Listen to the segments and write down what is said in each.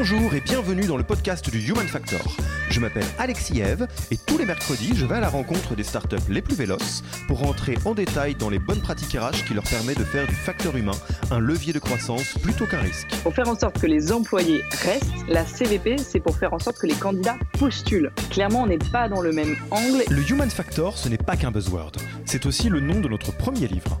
Bonjour et bienvenue dans le podcast du Human Factor. Je m'appelle Alexis Eve et tous les mercredis, je vais à la rencontre des startups les plus véloces pour rentrer en détail dans les bonnes pratiques RH qui leur permettent de faire du facteur humain un levier de croissance plutôt qu'un risque. Pour faire en sorte que les employés restent, la CVP, c'est pour faire en sorte que les candidats postulent. Clairement, on n'est pas dans le même angle. Le Human Factor, ce n'est pas qu'un buzzword, c'est aussi le nom de notre premier livre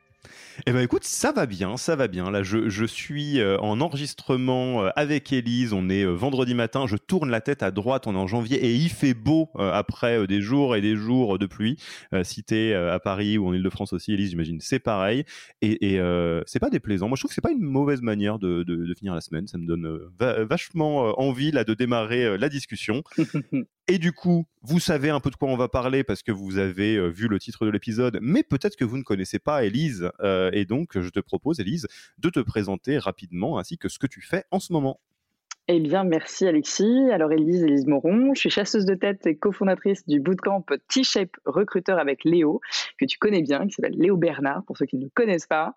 Eh ben écoute, ça va bien, ça va bien. Là, je, je suis euh, en enregistrement euh, avec Elise. On est euh, vendredi matin. Je tourne la tête à droite. On est en janvier et il fait beau après des jours et des jours de pluie. si t'es à Paris ou en Ile-de-France aussi, Elise, j'imagine, c'est pareil. Et, et c'est pas déplaisant. Moi, je trouve que c'est pas une mauvaise manière de, de, de, finir la semaine. Ça me donne vachement envie là de démarrer la discussion. Et du coup, vous savez un peu de quoi on va parler parce que vous avez euh, vu le titre de l'épisode, mais peut-être que vous ne connaissez pas Elise. Euh, et donc, je te propose, Elise, de te présenter rapidement ainsi que ce que tu fais en ce moment. Eh bien, merci Alexis. Alors, Elise, Elise Moron, je suis chasseuse de tête et cofondatrice du bootcamp T-Shape Recruteur avec Léo, que tu connais bien, qui s'appelle Léo Bernard, pour ceux qui ne le connaissent pas.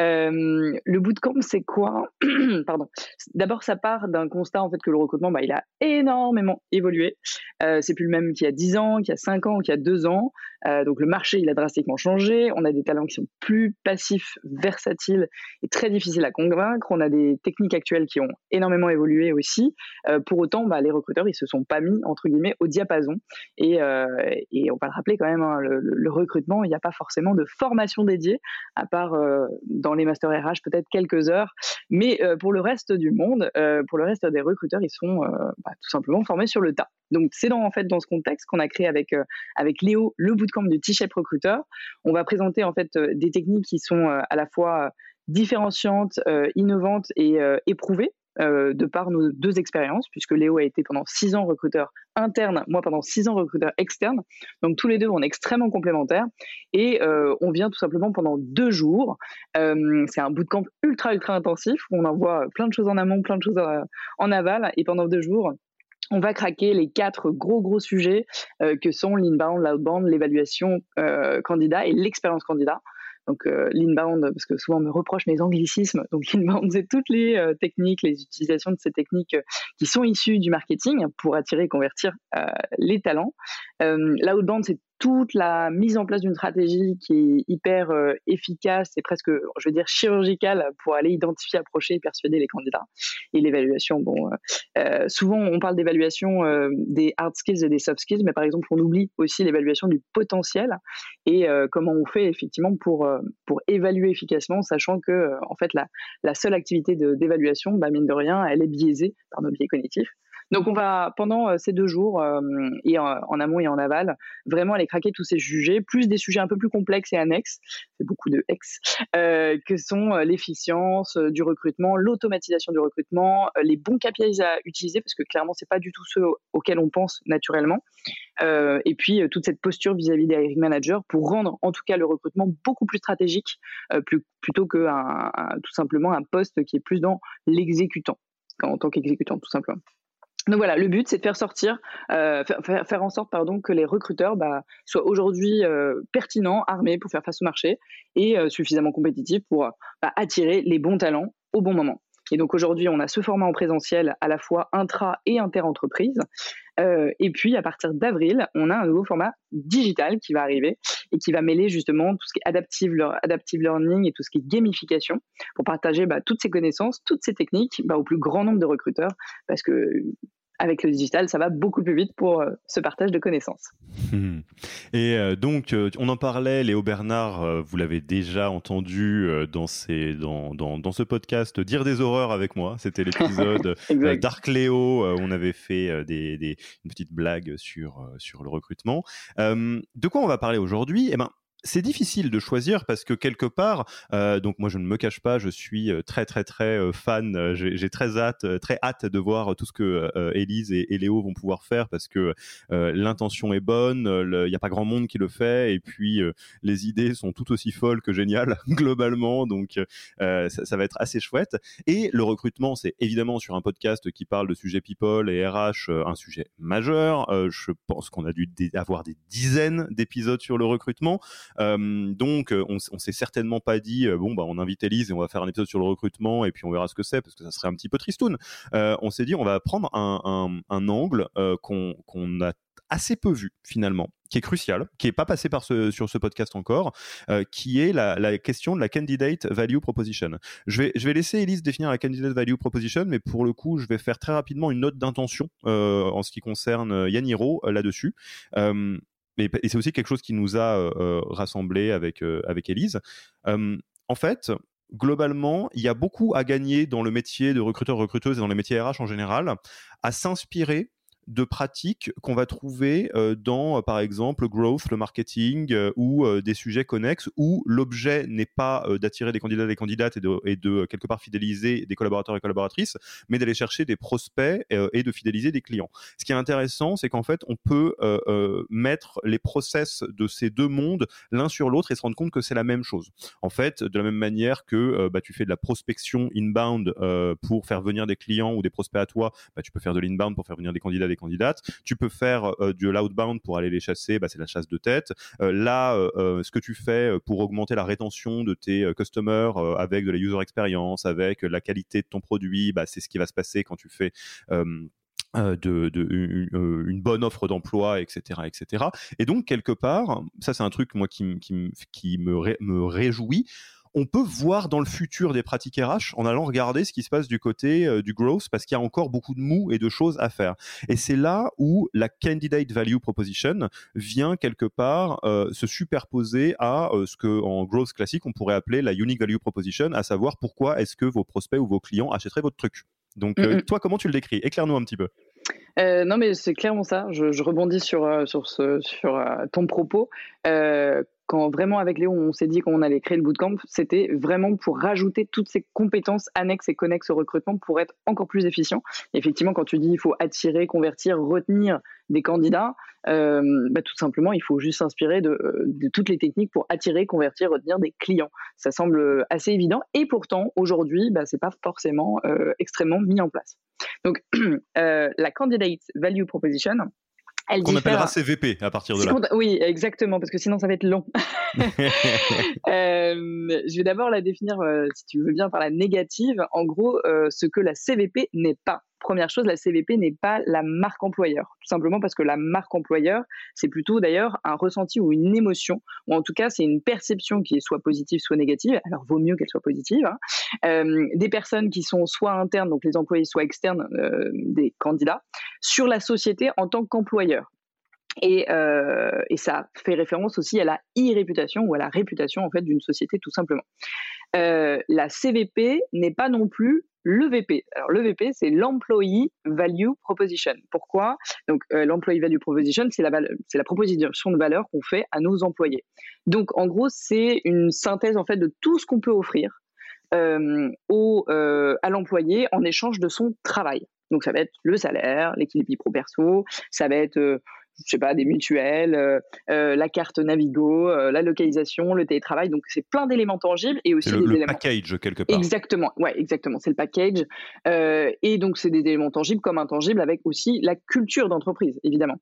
Euh, le bootcamp, c'est quoi. D'abord, ça part d'un constat en fait que le recrutement, bah, il a énormément évolué. Euh, c'est plus le même qu'il y a 10 ans, qu'il y a 5 ans, qu'il y a 2 ans. Euh, donc le marché, il a drastiquement changé. On a des talents qui sont plus passifs, versatiles et très difficiles à convaincre. On a des techniques actuelles qui ont énormément évolué aussi. Euh, pour autant, bah, les recruteurs, ils se sont pas mis entre guillemets au diapason. Et, euh, on va le rappeler quand même, hein, le, le, recrutement, il n'y a pas forcément de formation dédiée, à part dans les masters RH peut-être quelques heures. Mais pour le reste du monde, pour le reste des recruteurs, ils sont bah, tout simplement formés sur le tas. Donc c'est dans en fait dans ce contexte qu'on a créé avec avec Léo le bootcamp du T-Shape Recruiter. On va présenter en fait euh, des techniques qui sont euh, à la fois différenciantes, euh, innovantes et éprouvées de par nos deux expériences, puisque Léo a été pendant six ans recruteur interne, moi pendant six ans recruteur externe. Donc tous les deux, on est extrêmement complémentaires. Et on vient tout simplement pendant deux jours. c'est un bootcamp ultra, ultra intensif où on envoie plein de choses en amont, plein de choses en aval. Et pendant deux jours, on va craquer les quatre gros gros sujets euh, que sont l'inbound, l'outbound, l'évaluation euh, candidat et l'expérience candidat. Donc euh, l'inbound, parce que souvent on me reproche mes anglicismes, donc l'inbound c'est toutes les techniques, les utilisations de ces techniques qui sont issues du marketing pour attirer et convertir les talents. l'outbound c'est toute la mise en place d'une stratégie qui est hyper euh, efficace et presque, je veux dire, chirurgicale pour aller identifier, approcher et persuader les candidats. Et l'évaluation, bon, euh, euh souvent on parle d'évaluation des hard skills et des soft skills, mais par exemple on oublie aussi l'évaluation du potentiel et comment on fait effectivement pour, pour évaluer efficacement, sachant que en fait la, la seule activité d'évaluation, bah, mine de rien, elle est biaisée par nos biais cognitifs. Donc on va pendant euh, ces deux jours euh, et en, amont et en aval vraiment aller craquer tous ces sujets, plus des sujets un peu plus complexes et annexes, c'est beaucoup de ex, euh, que sont l'efficience du recrutement, l'automatisation du recrutement, les bons KPIs à utiliser parce que clairement c'est pas du tout ceux auxquels on pense naturellement. et puis toute cette posture vis-à-vis des hiring managers pour rendre en tout cas le recrutement beaucoup plus stratégique plutôt que tout simplement un poste qui est plus dans l'exécutant en tant qu'exécutant tout simplement. Donc voilà, le but, c'est de faire sortir, euh, faire, faire, en sorte pardon, que les recruteurs bah, soient aujourd'hui euh, pertinents, armés pour faire face au marché et euh, suffisamment compétitifs pour bah, attirer les bons talents au bon moment. Et donc aujourd'hui, on a ce format en présentiel à la fois intra et inter-entreprise. Et puis à partir d'avril, on a un nouveau format digital qui va arriver et qui va mêler justement tout ce qui est adaptive, learning et tout ce qui est gamification pour partager bah, toutes ces connaissances, toutes ces techniques au plus grand nombre de recruteurs parce que avec le digital, ça va beaucoup plus vite pour euh, ce partage de connaissances. Et euh, donc, euh, on en parlait, Léo Bernard, vous l'avez déjà entendu dans, ces, dans, dans, dans, ce podcast Dire des horreurs avec moi. C'était l'épisode Dark Léo. on avait fait des, des, une petite blague sur, sur le recrutement. de quoi on va parler aujourd'hui? Eh ben, c'est difficile de choisir parce que quelque part, euh, donc moi je ne me cache pas, je suis euh, très très très euh, fan. J'ai très hâte, très hâte de voir tout ce que Élise et, Léo vont pouvoir faire parce que l'intention est bonne, il n'y a pas grand monde qui le fait et puis les idées sont tout aussi folles que géniales globalement. Donc ça, ça, va être assez chouette. Et le recrutement, c'est évidemment sur un podcast qui parle de sujets people et RH, un sujet majeur. je pense qu'on a dû avoir des dizaines d'épisodes sur le recrutement. Euh, donc, euh, on, on s'est certainement pas dit euh, bon bah on invite Elise et on va faire un épisode sur le recrutement et puis on verra ce que c'est parce que ça serait un petit peu tristoun. on s'est dit on va prendre un, angle qu'on a assez peu vu finalement, qui est crucial, qui est pas passé par sur ce podcast encore, qui est la, question de la candidate value proposition. Je vais, laisser Elise définir la candidate value proposition, mais pour le coup, je vais faire très rapidement une note d'intention en ce qui concerne Yaniro là-dessus et, c'est aussi quelque chose qui nous a rassemblés avec avec Elise. en fait, globalement, il y a beaucoup à gagner dans le métier de recruteur-recruteuse et dans les métiers RH en général, à s'inspirer de pratiques qu'on va trouver euh, dans, euh, par exemple, growth, le marketing euh, ou des sujets connexes où l'objet n'est pas d'attirer des candidats et des candidates et de, quelque part fidéliser des collaborateurs et collaboratrices, mais d'aller chercher des prospects et de fidéliser des clients. Ce qui est intéressant, c'est qu'en fait, on peut mettre les process de ces deux mondes l'un sur l'autre et se rendre compte que c'est la même chose. En fait, de la même manière que bah, tu fais de la prospection inbound pour faire venir des clients ou des prospects à toi, bah, tu peux faire de l'inbound pour faire venir des candidats candidates. Tu peux faire euh, du l'outbound pour aller les chasser, bah, c'est la chasse de tête. Euh, là, euh, ce que tu fais pour augmenter la rétention de tes customers avec de la user experience, avec la qualité de ton produit, bah, c'est ce qui va se passer quand tu fais une, bonne offre d'emploi, etc., etc. Et donc quelque part, ça c'est un truc moi qui me, me réjouit on peut voir dans le futur des pratiques RH en allant regarder ce qui se passe du côté euh, du growth parce qu'il y a encore beaucoup de mou et de choses à faire. Et c'est là où la candidate value proposition vient quelque part euh, se superposer à euh, ce que en growth classique on pourrait appeler la unique value proposition, à savoir pourquoi est-ce que vos prospects ou vos clients achèteraient votre truc. Donc toi, comment tu le décris? Éclaire-nous un petit peu. non, mais c'est clairement ça. Je, rebondis sur, sur, ce, sur ton propos quand vraiment avec Léo on s'est dit qu'on allait créer le bootcamp, c'était vraiment pour rajouter toutes ces compétences annexes et connexes au recrutement pour être encore plus efficient. effectivement, quand tu dis il faut attirer, convertir, retenir des candidats, euh, bah, tout simplement il faut juste s'inspirer de, toutes les techniques pour attirer, convertir, retenir des clients. Ça semble assez évident et pourtant aujourd'hui, bah, c'est pas forcément euh, extrêmement mis en place. Donc euh, la candidate value proposition, qu'on appellera CVP à partir de là. Oui, exactement, parce que sinon ça va être long. Euh, je vais d'abord la définir, euh, si tu veux bien, par la négative. En gros, euh, ce que la CVP n'est pas. Première chose, la CVP n'est pas la marque employeur. Tout simplement parce que la marque employeur, c'est plutôt d'ailleurs un ressenti ou une émotion, ou en tout cas, c'est une perception qui est soit positive, soit négative. Alors, vaut mieux qu'elle soit positive. Hein. des personnes qui sont soit internes, donc les employés, soit externes, des candidats, sur la société en tant qu'employeur. Et, euh, ça fait référence aussi à la e-réputation ou à la réputation en fait d'une société tout simplement. Euh, la CVP n'est pas non plus le VP. Alors le VP, c'est l'Employee Value Proposition. Pourquoi? Donc euh, l'Employee Value Proposition, c'est la, proposition de valeur qu'on fait à nos employés. Donc en gros, c'est une synthèse en fait de tout ce qu'on peut offrir euh, au, euh, à l'employé en échange de son travail. Donc ça va être le salaire, l'équilibre pro-perso, ça va être je sais pas, des mutuelles, euh, euh, la carte Navigo, la localisation, le télétravail. Donc, c'est plein d'éléments tangibles et aussi le, des le package, quelque part. Exactement, ouais, exactement. C'est le package. et donc, c'est des éléments tangibles comme intangibles avec aussi la culture d'entreprise, évidemment.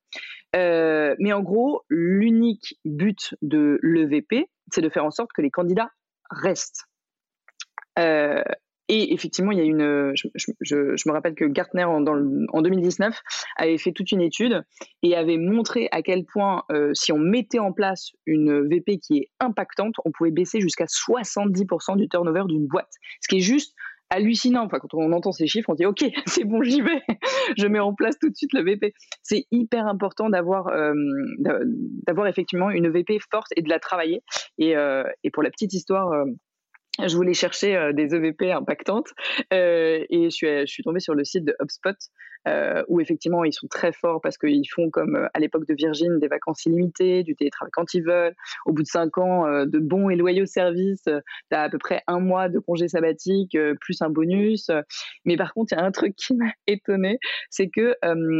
mais en gros, l'unique but de l'EVP, c'est de faire en sorte que les candidats restent. Et effectivement, il y a une. Je, me rappelle que Gartner, en, dans en, 2019, avait fait toute une étude et avait montré à quel point, euh, si on mettait en place une VP qui est impactante, on pouvait baisser jusqu'à 70% du turnover d'une boîte. Ce qui est juste hallucinant. Enfin, quand on entend ces chiffres, on dit OK, c'est bon, j'y vais. je mets en place tout de suite le VP. C'est hyper important d'avoir euh, effectivement une VP forte et de la travailler. Et, euh, et pour la petite histoire je voulais chercher euh, des EVP impactantes euh, et je suis, je suis tombée sur le site de HubSpot euh, où effectivement ils sont très forts parce qu'ils font comme euh, à l'époque de Virgin des vacances illimitées, du télétravail quand ils veulent. Au bout de cinq ans euh, de bons et loyaux services, tu as à peu près un mois de congé sabbatique plus un bonus. Mais par contre, il y a un truc qui m'a étonné, c'est que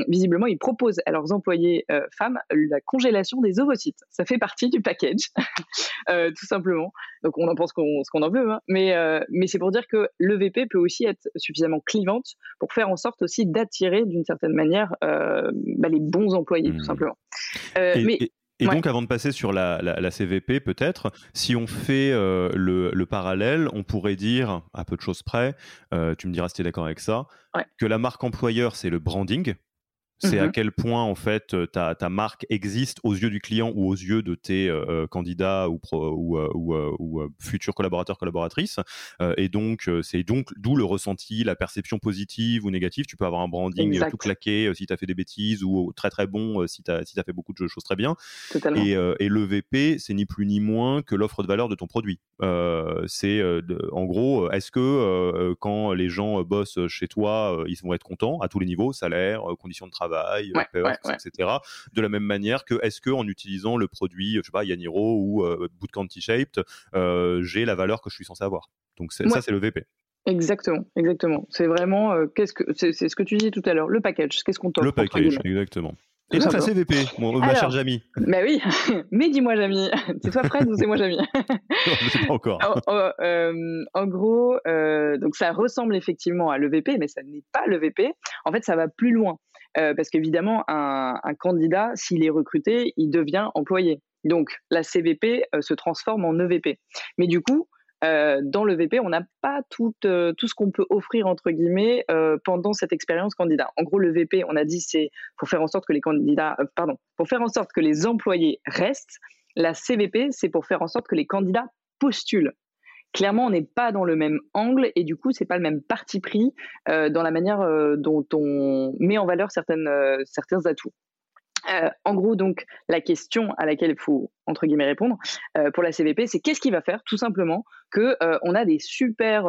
visiblement ils proposent à leurs employés femmes la congélation des ovocytes. Ça fait partie du package, tout simplement. Donc on en pense qu'on, ce qu'on en veut, hein. mais, mais c'est pour dire que le VP peut aussi être suffisamment clivante pour faire en sorte aussi d'attirer d'une certaine manière euh, bah, les bons employés, tout mmh. simplement. Euh, et, mais, et, donc, avant de passer sur la, CVP, peut-être, si on fait euh, le, parallèle, on pourrait dire, à peu de choses près, tu me diras si tu es d'accord avec ça, que la marque employeur, c'est le branding, c'est à mmh quel point en fait ta, ta, marque existe aux yeux du client ou aux yeux de tes candidats ou, ou, ou, futurs collaborateurs collaboratrices. Et donc c'est donc d'où le ressenti la perception positive ou négative. Tu peux avoir un branding tout claqué si tu as fait des bêtises ou très très bon si tu as, si as fait beaucoup de choses très bien. Et, et, le VP c'est ni plus ni moins que l'offre de valeur de ton produit. C'est en gros est-ce que quand les gens bossent chez toi ils vont être contents à tous les niveaux salaire conditions de travail travail, etc. De la même manière que est-ce que en utilisant le produit, je sais pas, Yaniro ou euh, Bootcamp T-Shaped, euh, j'ai la valeur que je suis censé avoir? Donc ça, c'est le VP. Exactement, exactement. C'est vraiment euh, qu'est-ce que c'est, ce que tu disais tout à l'heure, le package. Qu'est-ce qu'on t'offre Le package, exactement. Et donc la CVP, mon, ma chère Jamie. Bah oui, mais dis-moi Jamie, c'est toi Fred ou c'est moi Jamie? Je sais pas encore. en, en gros, donc ça ressemble effectivement à l'EVP, mais ça n'est pas l'EVP. En fait, ça va plus loin. Euh, parce qu'évidemment, un, candidat, s'il est recruté, il devient employé. Donc, la CVP euh, se transforme en EVP. Mais du coup, euh, dans le VP, on n'a pas tout, tout ce qu'on peut offrir entre guillemets pendant cette expérience candidat. En gros, le VP, on a dit, c'est pour faire en sorte que les candidats, pardon, pour faire en sorte que les employés restent. La CVP, c'est pour faire en sorte que les candidats postulent clairement, on n'est pas dans le même angle et du coup, c'est pas le même parti pris euh, dans la manière euh, dont on met en valeur euh, certains atouts. en gros, donc, la question à laquelle il faut entre guillemets répondre pour la CVP, c'est qu'est-ce qui va faire, tout simplement, que on a des super,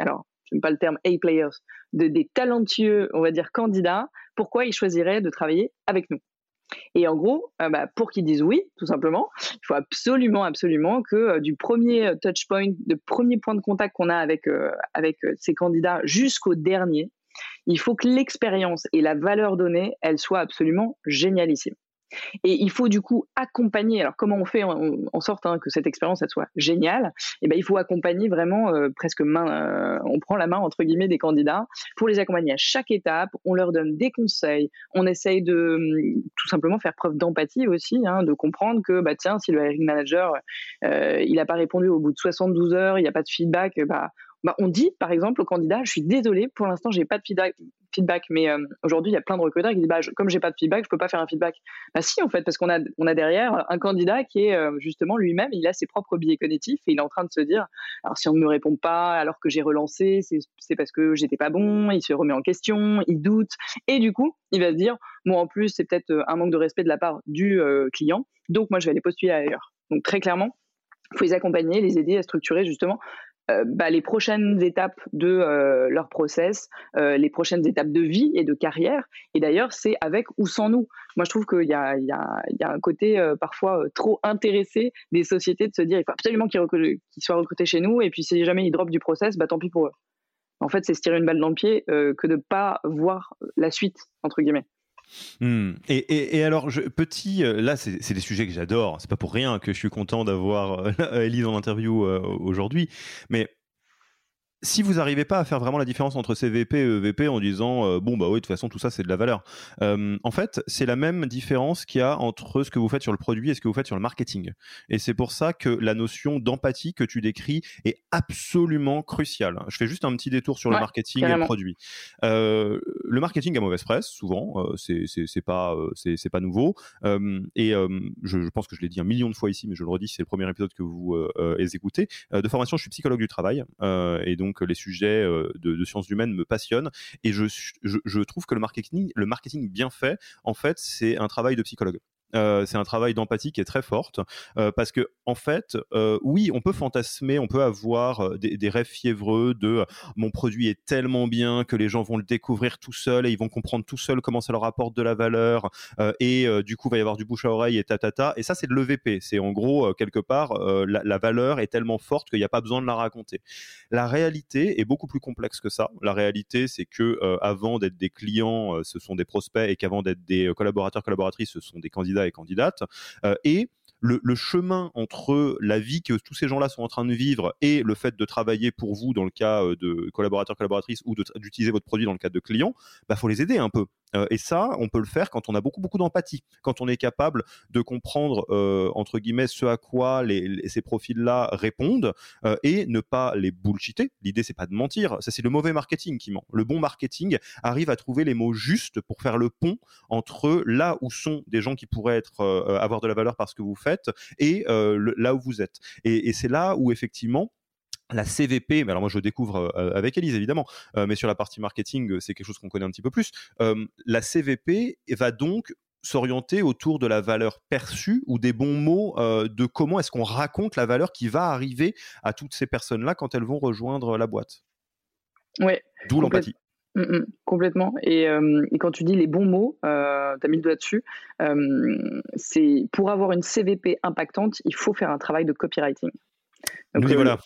alors, j'aime pas le terme A-players, de, des talentueux, on va dire candidats. Pourquoi ils choisiraient de travailler avec nous? Et en gros, euh, bah, pour qu'ils disent oui, tout simplement, il faut absolument, absolument que euh, du premier euh, touch point, de premier point de contact qu'on a avec, avec ces candidats jusqu'au dernier, il faut que l'expérience et la valeur donnée, elles soient absolument génialissime. Et il faut du coup accompagner. Alors comment on fait en, sorte hein, que cette expérience soit géniale? Eh ben il faut accompagner vraiment euh, presque main. Euh, on prend la main entre guillemets des candidats pour les accompagner à chaque étape. On leur donne des conseils. On essaye de hum, tout simplement faire preuve d'empathie aussi, hein, de comprendre que bah tiens si le hiring manager euh, il n'a pas répondu au bout de 72 heures, il n'y a pas de feedback, bah bah, on dit par exemple au candidat, je suis désolé, pour l'instant j'ai pas de feedback, mais euh, aujourd'hui il y a plein de recruteurs qui disent, bah, comme j'ai pas de feedback, je peux pas faire un feedback. Bah si en fait, parce qu'on a, on a derrière un candidat qui est euh, justement lui-même, il a ses propres biais cognitifs et il est en train de se dire, alors si on ne me répond pas alors que j'ai relancé, c'est parce que j'étais pas bon, il se remet en question, il doute, et du coup il va se dire, moi en plus c'est peut-être euh, un manque de respect de la part du client, donc moi je vais aller postuler ailleurs. Donc très clairement, il faut les accompagner, les aider à structurer justement euh, bah, les prochaines étapes de euh, leur process, euh, les prochaines étapes de vie et de carrière. Et d'ailleurs, c'est avec ou sans nous. Moi, je trouve qu'il y, y, y a, un côté parfois trop intéressé des sociétés de se dire il faut absolument qu'ils soient recrutés chez nous, et puis si jamais ils drop du process, bah, tant pis pour eux. En fait, c'est se tirer une balle dans le pied que de ne pas voir la suite, entre guillemets. Hmm. Et, alors, je, petit, euh, là, c'est des sujets que j'adore. C'est pas pour rien que je suis content d'avoir euh, Elise en interview euh, aujourd'hui. Mais si vous n'arrivez pas à faire vraiment la différence entre CVP et EVP en disant euh, bon bah oui de toute façon tout ça c'est de la valeur. Euh, en fait c'est la même différence qu'il y a entre ce que vous faites sur le produit et ce que vous faites sur le marketing. Et c'est pour ça que la notion d'empathie que tu décris est absolument cruciale. Je fais juste un petit détour sur le marketing et le produit. Euh, le marketing a mauvaise presse souvent c'est c'est pas c'est pas nouveau. Et je, je, pense que je l'ai dit un million de fois ici mais je le redis c'est le premier épisode que vous écouté de formation je suis psychologue du travail et donc les sujets euh, de, sciences humaines me passionnent et je, je, trouve que le marketing, le marketing bien fait, en fait, c'est un travail de psychologue. Euh, c'est un travail d'empathie qui est très forte euh, parce que en fait, euh, oui, on peut fantasmer, on peut avoir des, rêves fiévreux de mon produit est tellement bien que les gens vont le découvrir tout seuls et ils vont comprendre tout seuls comment ça leur apporte de la valeur et du coup il va y avoir du bouche à oreille et tatata et ça c'est de l'EVP. C'est en gros quelque part la, la, valeur est tellement forte qu'il n'y a pas besoin de la raconter. La réalité est beaucoup plus complexe que ça. La réalité c'est que avant d'être des clients, ce sont des prospects et qu'avant d'être des collaborateurs collaboratrices, ce sont des candidats et candidates. Euh, et le, chemin entre la vie que tous ces gens-là sont en train de vivre et le fait de travailler pour vous dans le cas euh, de collaborateurs, collaboratrices ou d'utiliser votre produit dans le cadre de clients, bah faut les aider un peu. Euh, et ça, on peut le faire quand on a beaucoup beaucoup d'empathie, quand on est capable de comprendre euh, entre guillemets ce à quoi ces profils-là répondent et ne pas les bullshiter. L'idée c'est pas de mentir, ça c'est le mauvais marketing qui ment. Le bon marketing arrive à trouver les mots justes pour faire le pont entre là où sont des gens qui pourraient être avoir de la valeur parce que vous faites et euh, là où vous êtes. Et, c'est là où effectivement la CVP, mais alors moi je découvre euh, avec Elise évidemment, euh, mais sur la partie marketing, c'est quelque chose qu'on connaît un petit peu plus. la CVP va donc s'orienter autour de la valeur perçue ou des bons mots de comment est-ce qu'on raconte la valeur qui va arriver à toutes ces personnes-là quand elles vont rejoindre la boîte. Ouais. D'où l'empathie. Mm, mm, complètement. Euh, et, quand tu dis les bons mots, euh, tu as mis le doigt dessus. Euh, c'est pour avoir une CVP impactante, il faut faire un travail de copywriting. Donc, voilà.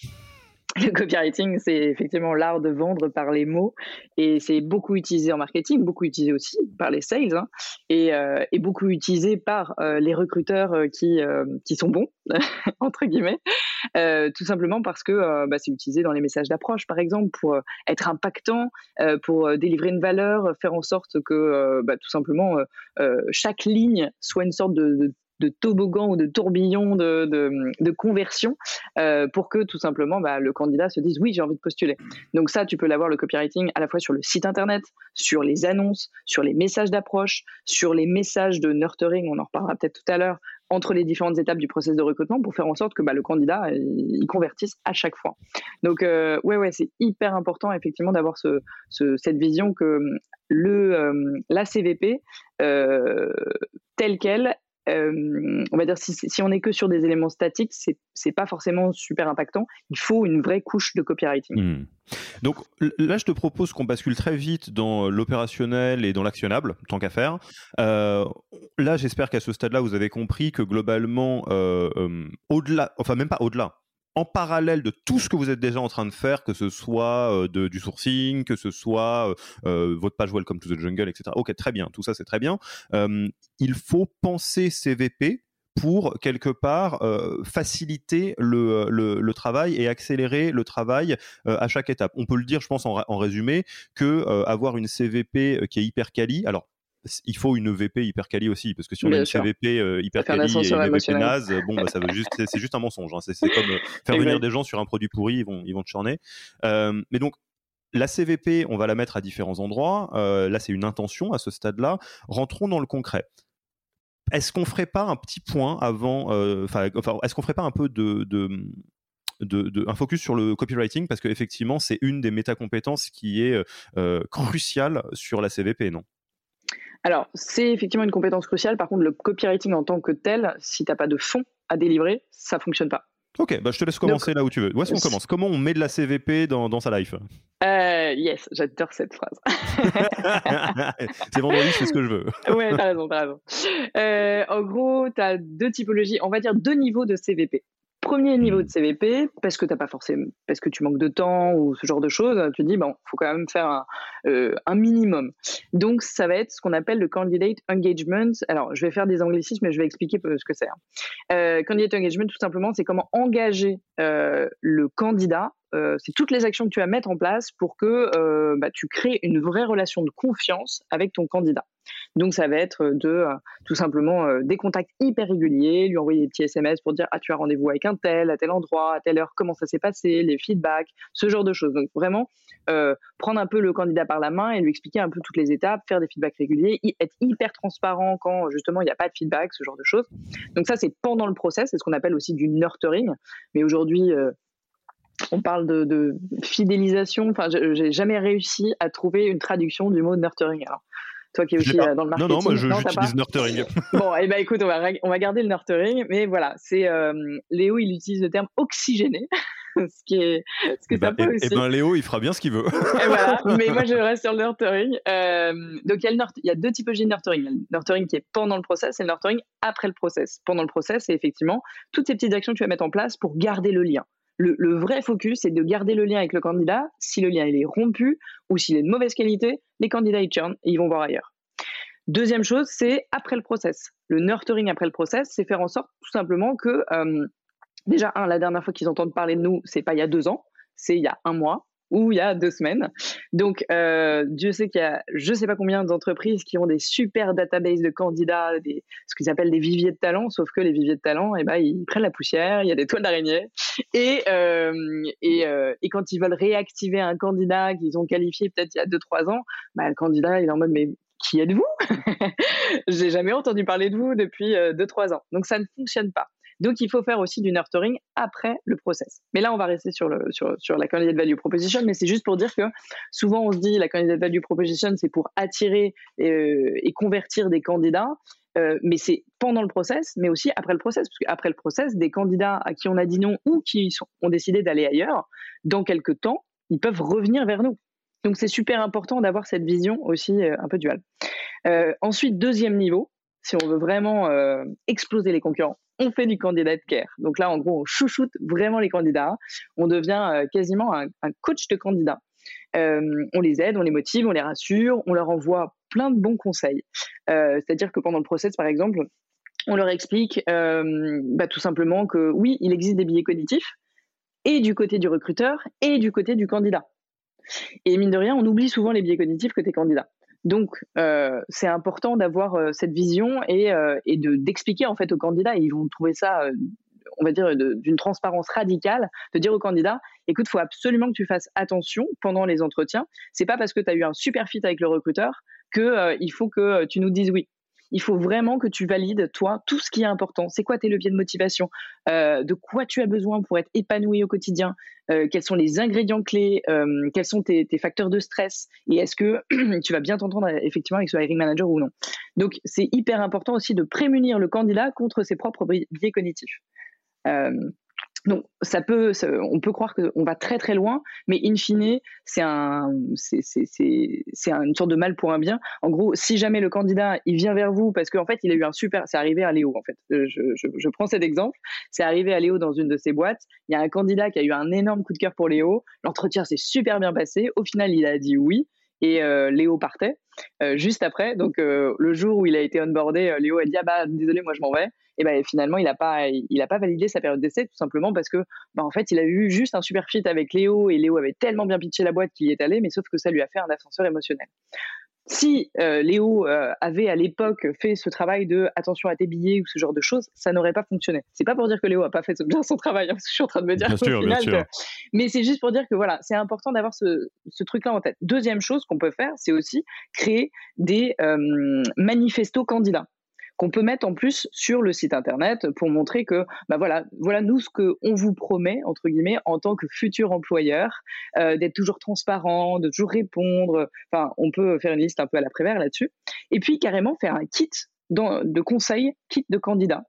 Le copywriting, c'est effectivement l'art de vendre par les mots et c'est beaucoup utilisé en marketing, beaucoup utilisé aussi par les sales hein, et, euh, et, beaucoup utilisé par euh, les recruteurs euh, qui, sont bons, entre guillemets, tout simplement parce que bah, c'est utilisé dans les messages d'approche, par exemple, pour être impactant, pour délivrer une valeur, faire en sorte que bah, tout simplement chaque ligne soit une sorte de de toboggan ou de tourbillon de, de, conversion euh, pour que tout simplement bah, le candidat se dise oui j'ai envie de postuler. Donc ça tu peux l'avoir le copywriting à la fois sur le site internet, sur les annonces, sur les messages d'approche, sur les messages de nurturing, on en reparlera peut-être tout à l'heure, entre les différentes étapes du processus de recrutement pour faire en sorte que bah, le candidat il, convertisse à chaque fois. Donc euh, ouais ouais c'est hyper important effectivement d'avoir ce, cette vision que le euh, la CVP telle qu'elle euh, on va dire si, on n'est que sur des éléments statiques, c'est c'est pas forcément super impactant. Il faut une vraie couche de copywriting. Hmm. Donc là, je te propose qu'on bascule très vite dans l'opérationnel et dans l'actionnable, tant qu'à faire. Euh, là, j'espère qu'à ce stade-là, vous avez compris que globalement, euh, au-delà, enfin même pas au-delà, en parallèle de tout ce que vous êtes déjà en train de faire, que ce soit euh, du sourcing, que ce soit euh, euh, votre page Welcome to the Jungle, etc. Ok, très bien, tout ça c'est très bien. il faut penser CVP pour quelque part faciliter le, travail et accélérer le travail à chaque étape. On peut le dire, je pense en, en résumé, que avoir une CVP qui est hyper quali. Alors il faut une VP hyper quali aussi parce que si on a une CVP euh, hyper quali et une VP naze bon bah, ça veut juste c'est juste un mensonge hein. c'est comme euh, faire venir des gens sur un produit pourri ils vont ils vont te churner. Euh, mais donc la CVP on va la mettre à différents endroits. Là c'est une intention à ce stade là rentrons dans le concret. Est-ce qu'on ferait pas un petit point avant enfin est-ce qu'on ferait pas un peu de, de de, un focus sur le copywriting? Parce qu'effectivement c'est une des métacompétences qui est cruciale sur la CVP non? Alors, c'est effectivement une compétence cruciale. Par contre, le copywriting en tant que tel, si tu n'as pas de fond à délivrer, ça fonctionne pas. Ok, bah je te laisse commencer là où tu veux. Où est-ce qu'on commence? Comment on met de la CVP dans, dans sa life? Euh, Yes, j'adore cette phrase. c'est vendredi, fais ce que je veux. ouais, t'as raison, t'as raison. Euh, en gros, tu as deux typologies, on va dire deux niveaux de CVP premier niveau de CVP, parce que t'as pas forcément, parce que tu manques de temps ou ce genre de choses, tu dis bon, faut quand même faire un, euh, minimum. Donc ça va être ce qu'on appelle le candidate engagement. Alors je vais faire des anglicismes, mais je vais expliquer ce que c'est. Hein. Euh, candidate engagement, tout simplement, c'est comment engager euh, le candidat c'est toutes les actions que tu vas mettre en place pour que bah, tu crées une vraie relation de confiance avec ton candidat. Donc ça va être de euh, tout simplement euh, des contacts hyper réguliers, lui envoyer des petits SMS pour dire ah tu as rendez-vous avec un tel à tel endroit à telle heure comment ça s'est passé, les feedbacks, ce genre de choses. Donc vraiment euh, prendre un peu le candidat par la main et lui expliquer un peu toutes les étapes, faire des feedbacks réguliers, être hyper transparent quand justement il n'y a pas de feedback, ce genre de choses. Donc ça c'est pendant le process, c'est ce qu'on appelle aussi du nurturing. Mais aujourd'hui on parle de, fidélisation. Enfin, j'ai jamais réussi à trouver une traduction du mot nurturing. Alors, toi qui es aussi euh, dans le marketing. Non, non, moi j'utilise nurturing. bon, et eh ben écoute, on va, on va garder le nurturing, mais voilà, c'est euh, Léo, il utilise le terme oxygéné. ce qui est ce que et ça ben, peut aussi. Et ben Léo, il fera bien ce qu'il veut. et voilà, mais moi je reste sur le nurturing. Euh, donc il y, a il y a deux typologies de nurturing. le nurturing qui est pendant le process et le nurturing après le process. Pendant le process, c'est effectivement toutes ces petites actions que tu vas mettre en place pour garder le lien. Le, vrai focus, c'est de garder le lien avec le candidat. Si le lien est rompu ou s'il est de mauvaise qualité, les candidats ils churnent et ils vont voir ailleurs. Deuxième chose, c'est après le process. Le nurturing après le process, c'est faire en sorte tout simplement que, euh, déjà, un, la dernière fois qu'ils entendent parler de nous, c'est pas il y a deux ans, c'est il y a un mois ou il y a deux semaines. Donc, euh, Dieu sait qu'il y a je ne sais pas combien d'entreprises qui ont des super databases de candidats, des, ce qu'ils appellent des viviers de talent, sauf que les viviers de talent, eh ben, ils prennent la poussière, il y a des toiles d'araignée. Et, euh, et, euh, et, quand ils veulent réactiver un candidat qu'ils ont qualifié peut-être il y a deux, trois ans, bah, le candidat, il est en mode, mais qui êtes-vous? J'ai jamais entendu parler de vous depuis euh, deux, trois ans. Donc, ça ne fonctionne pas. Donc, il faut faire aussi du nurturing après le process. Mais là, on va rester sur, la candidate value proposition, mais c'est juste pour dire que souvent, on se dit la candidate value proposition, c'est pour attirer et, euh, et, convertir des candidats. Euh, mais c'est pendant le process, mais aussi après le process, parce qu'après le process, des candidats à qui on a dit non ou qui ont décidé d'aller ailleurs, dans quelques temps, ils peuvent revenir vers nous. Donc c'est super important d'avoir cette vision aussi euh, un peu duale. Ensuite, deuxième niveau, si on veut vraiment euh, exploser les concurrents, on fait du candidat care. Donc là, en gros, on chouchoute vraiment les candidats. On devient quasiment un, coach de candidats. on les aide, on les motive, on les rassure, on leur envoie plein de bons conseils. C'est-à-dire que pendant le process, par exemple, on leur explique bah, tout simplement que oui, il existe des billets cognitifs, et du côté du recruteur, et du côté du candidat. Et mine de rien, on oublie souvent les biais cognitifs es candidat. Donc, euh, c'est important d'avoir euh, cette vision et, euh, et d'expliquer en fait aux candidats. ils vont trouver ça, on va dire, d'une transparence radicale, de dire aux candidats écoute, faut absolument que tu fasses attention pendant les entretiens. C'est pas parce que tu as eu un super fit avec le recruteur que il faut que tu nous dises oui il faut vraiment que tu valides, toi, tout ce qui est important. C'est quoi tes leviers de motivation? Euh, De quoi tu as besoin pour être épanoui au quotidien? Euh, Quels sont les ingrédients clés? Euh, Quels sont tes, facteurs de stress? Et est-ce que tu vas bien t'entendre effectivement avec ce hiring manager ou non? Donc, c'est hyper important aussi de prémunir le candidat contre ses propres biais cognitifs. Donc, ça peut, on peut croire qu'on va très très loin, mais in fine, c'est un, une sorte de mal pour un bien. En gros, si jamais le candidat il vient vers vous parce qu'en fait il a eu un super, c'est arrivé à Léo en fait. Je, je, prends cet exemple, c'est arrivé à Léo dans une de ses boîtes. Il y a un candidat qui a eu un énorme coup de cœur pour Léo. L'entretien s'est super bien passé. Au final, il a dit oui et euh, Léo partait euh, juste après. Donc euh, le jour où il a été onboardé, Léo a dit ah bah désolé, moi je m'en vais et ben finalement il n'a pas il a pas validé sa période d'essai tout simplement parce que bah, en fait il a eu juste un super fit avec Léo et Léo avait tellement bien pitché la boîte qu'il y est allé mais sauf que ça lui a fait un ascenseur émotionnel. Si euh, Léo euh, avait à l'époque fait ce travail de attention à tes billets ou ce genre de choses, ça n'aurait pas fonctionné. C'est pas pour dire que Léo a pas fait bien son travail, hein, parce que je suis en train de me dire bien sûr, final mais c'est juste pour dire que voilà, c'est important d'avoir ce, ce truc-là en tête. Deuxième chose qu'on peut faire, c'est aussi créer des euh, manifestos candidats qu'on peut mettre en plus sur le site internet pour montrer que bah voilà voilà nous ce que on vous promet entre guillemets en tant que futur employeur euh, d'être toujours transparent de toujours répondre. Enfin on peut faire une liste un peu à la prévère là-dessus. Et puis carrément faire un kit de conseils kit de candidats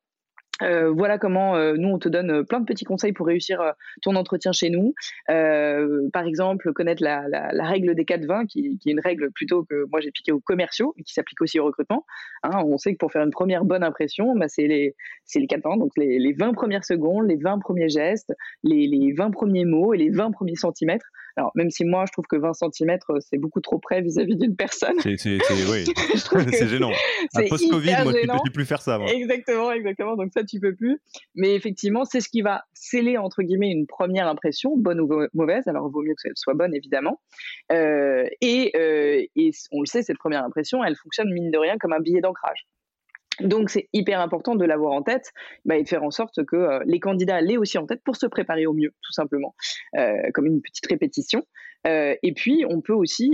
euh, voilà comment euh, nous on te donne euh, plein de petits conseils pour réussir ton entretien chez nous. par exemple, connaître la, règle des 4-20, qui, qui, est une règle plutôt que moi j'ai piqué aux commerciaux et qui s'applique aussi au recrutement. Hein, on sait que pour faire une première bonne impression, bah, c'est les, les 4-20, donc les, 20 premières secondes, les 20 premiers gestes, les, les 20 premiers mots et les 20 premiers centimètres Alors, même si moi, je trouve que 20 cm, c'est beaucoup trop près vis-à-vis d'une personne. C'est gênant. À post-Covid, moi, je ne peux plus faire ça. Exactement, exactement. Donc, ça, tu peux plus. Mais effectivement, c'est ce qui va sceller, entre guillemets, une première impression, bonne ou mauvaise. Alors, il vaut mieux que elle soit bonne, évidemment. Euh, et, euh, et on le sait, cette première impression, elle fonctionne, mine de rien, comme un billet d'ancrage. Donc c'est hyper important de l'avoir en tête bah, et de faire en sorte que euh, les candidats l'aient aussi en tête pour se préparer au mieux, tout simplement, euh, comme une petite répétition. Euh, et puis on peut aussi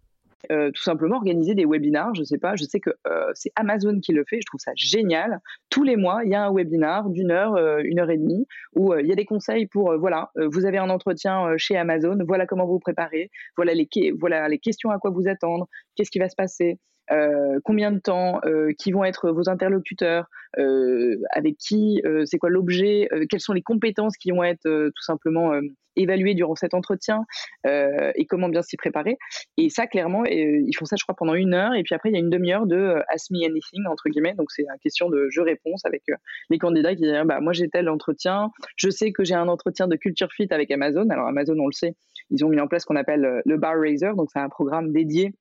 Euh, tout simplement organiser des webinars. Je sais pas, je sais que euh, c'est Amazon qui le fait. Je trouve ça génial. Tous les mois, il y a un webinar d'une heure, euh, une heure et demie, où il y a des conseils pour voilà, vous avez un entretien chez Amazon, voilà comment vous préparez, voilà les voilà les questions à quoi vous attendre, qu'est-ce qui va se passer. Euh, combien de temps, euh, qui vont être vos interlocuteurs, euh, avec qui, c'est quoi l'objet, quelles sont les compétences qui vont être tout simplement évaluées durant cet entretien et comment bien s'y préparer. Et ça, clairement, ils font ça, je crois, pendant une heure. Et puis après, il y a une demi-heure de Ask Me Anything, entre guillemets. Donc, c'est une question de jeu-réponse avec les candidats qui disent bah, Moi, j'ai tel entretien. Je sais que j'ai un entretien de culture fit avec Amazon. Alors, Amazon, on le sait, ils ont mis en place ce qu'on appelle le Bar Raiser. Donc, c'est un programme dédié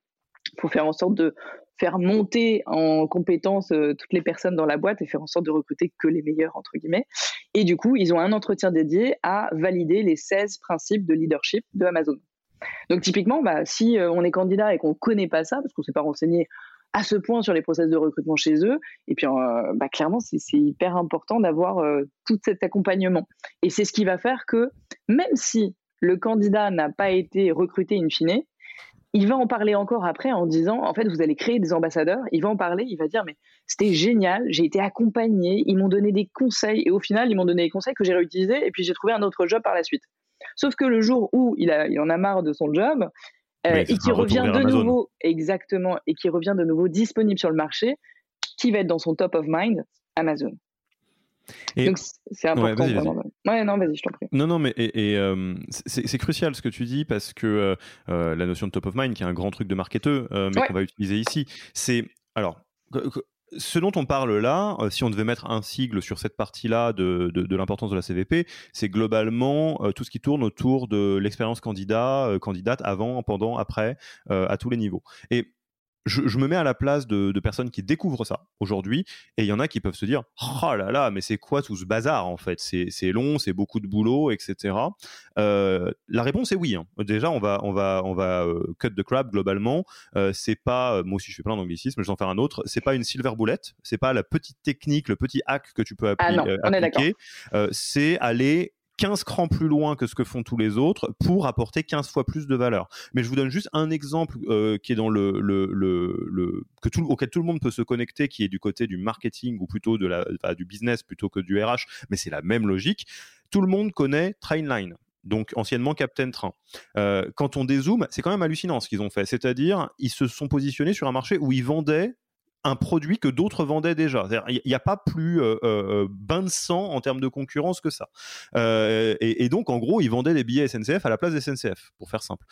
pour faire en sorte de faire monter en compétences euh, toutes les personnes dans la boîte et faire en sorte de recruter que les meilleurs, entre guillemets. Et du coup, ils ont un entretien dédié à valider les 16 principes de leadership de Amazon. Donc typiquement, bah, si euh, on est candidat et qu'on ne connaît pas ça, parce qu'on ne s'est pas renseigné à ce point sur les process de recrutement chez eux, et puis euh, bah, clairement, c'est hyper important d'avoir tout cet accompagnement. Et c'est ce qui va faire que même si le candidat n'a pas été recruté in fine, il va en parler encore après en disant, en fait, vous allez créer des ambassadeurs. Il va en parler, il va dire, mais c'était génial, j'ai été accompagné, ils m'ont donné des conseils, et au final, ils m'ont donné des conseils que j'ai réutilisés, et puis j'ai trouvé un autre job par la suite. Sauf que le jour où il, a, il en a marre de son job, euh, et qui revient de nouveau, exactement, et qui revient de nouveau disponible sur le marché, qui va être dans son top of mind? Amazon. Donc c'est important. Ouais, non, vas-y, je t'en prie. Non, non, mais et, euh, c'est crucial ce que tu dis parce que euh, euh, la notion de top of mind, qui est un grand truc de marketeur, mais qu'on va utiliser ici, c'est alors ce dont on parle là, si on devait mettre un sigle sur cette partie-là de, de, l'importance de la CVP, c'est globalement tout ce qui tourne autour de l'expérience candidat, candidate avant, pendant, après, à tous les niveaux. Et je, me mets à la place de, personnes qui découvrent ça aujourd'hui, et il y en a qui peuvent se dire Oh là là, mais c'est quoi tout ce bazar en fait? C'est long, c'est beaucoup de boulot, etc. Euh, la réponse est oui. Hein. Déjà, on va, on va, on va euh, cut the crap globalement. Euh, c'est pas, moi aussi je fais plein d'anglicisme, je vais en faire un autre. C'est pas une silver bullet, c'est pas la petite technique, le petit hack que tu peux ah appliquer. c'est aller 15 crans plus loin que ce que font tous les autres pour apporter 15 fois plus de valeur. Mais je vous donne juste un exemple euh, qui est dans le, le, le, que tout, auquel tout le monde peut se connecter, qui est du côté du marketing ou plutôt de la, du business plutôt que du RH, mais c'est la même logique. Tout le monde connaît Trainline donc anciennement Captain Train. Euh, quand on dézoome, c'est quand même hallucinant ce qu'ils ont fait. C'est-à-dire, ils se sont positionnés sur un marché où ils vendaient un produit que d'autres vendaient déjà. Il n'y a pas plus euh, euh, bain de sang en termes de concurrence que ça. Euh, et, et, donc, en gros, ils vendaient des billets SNCF à la place des SNCF, pour faire simple.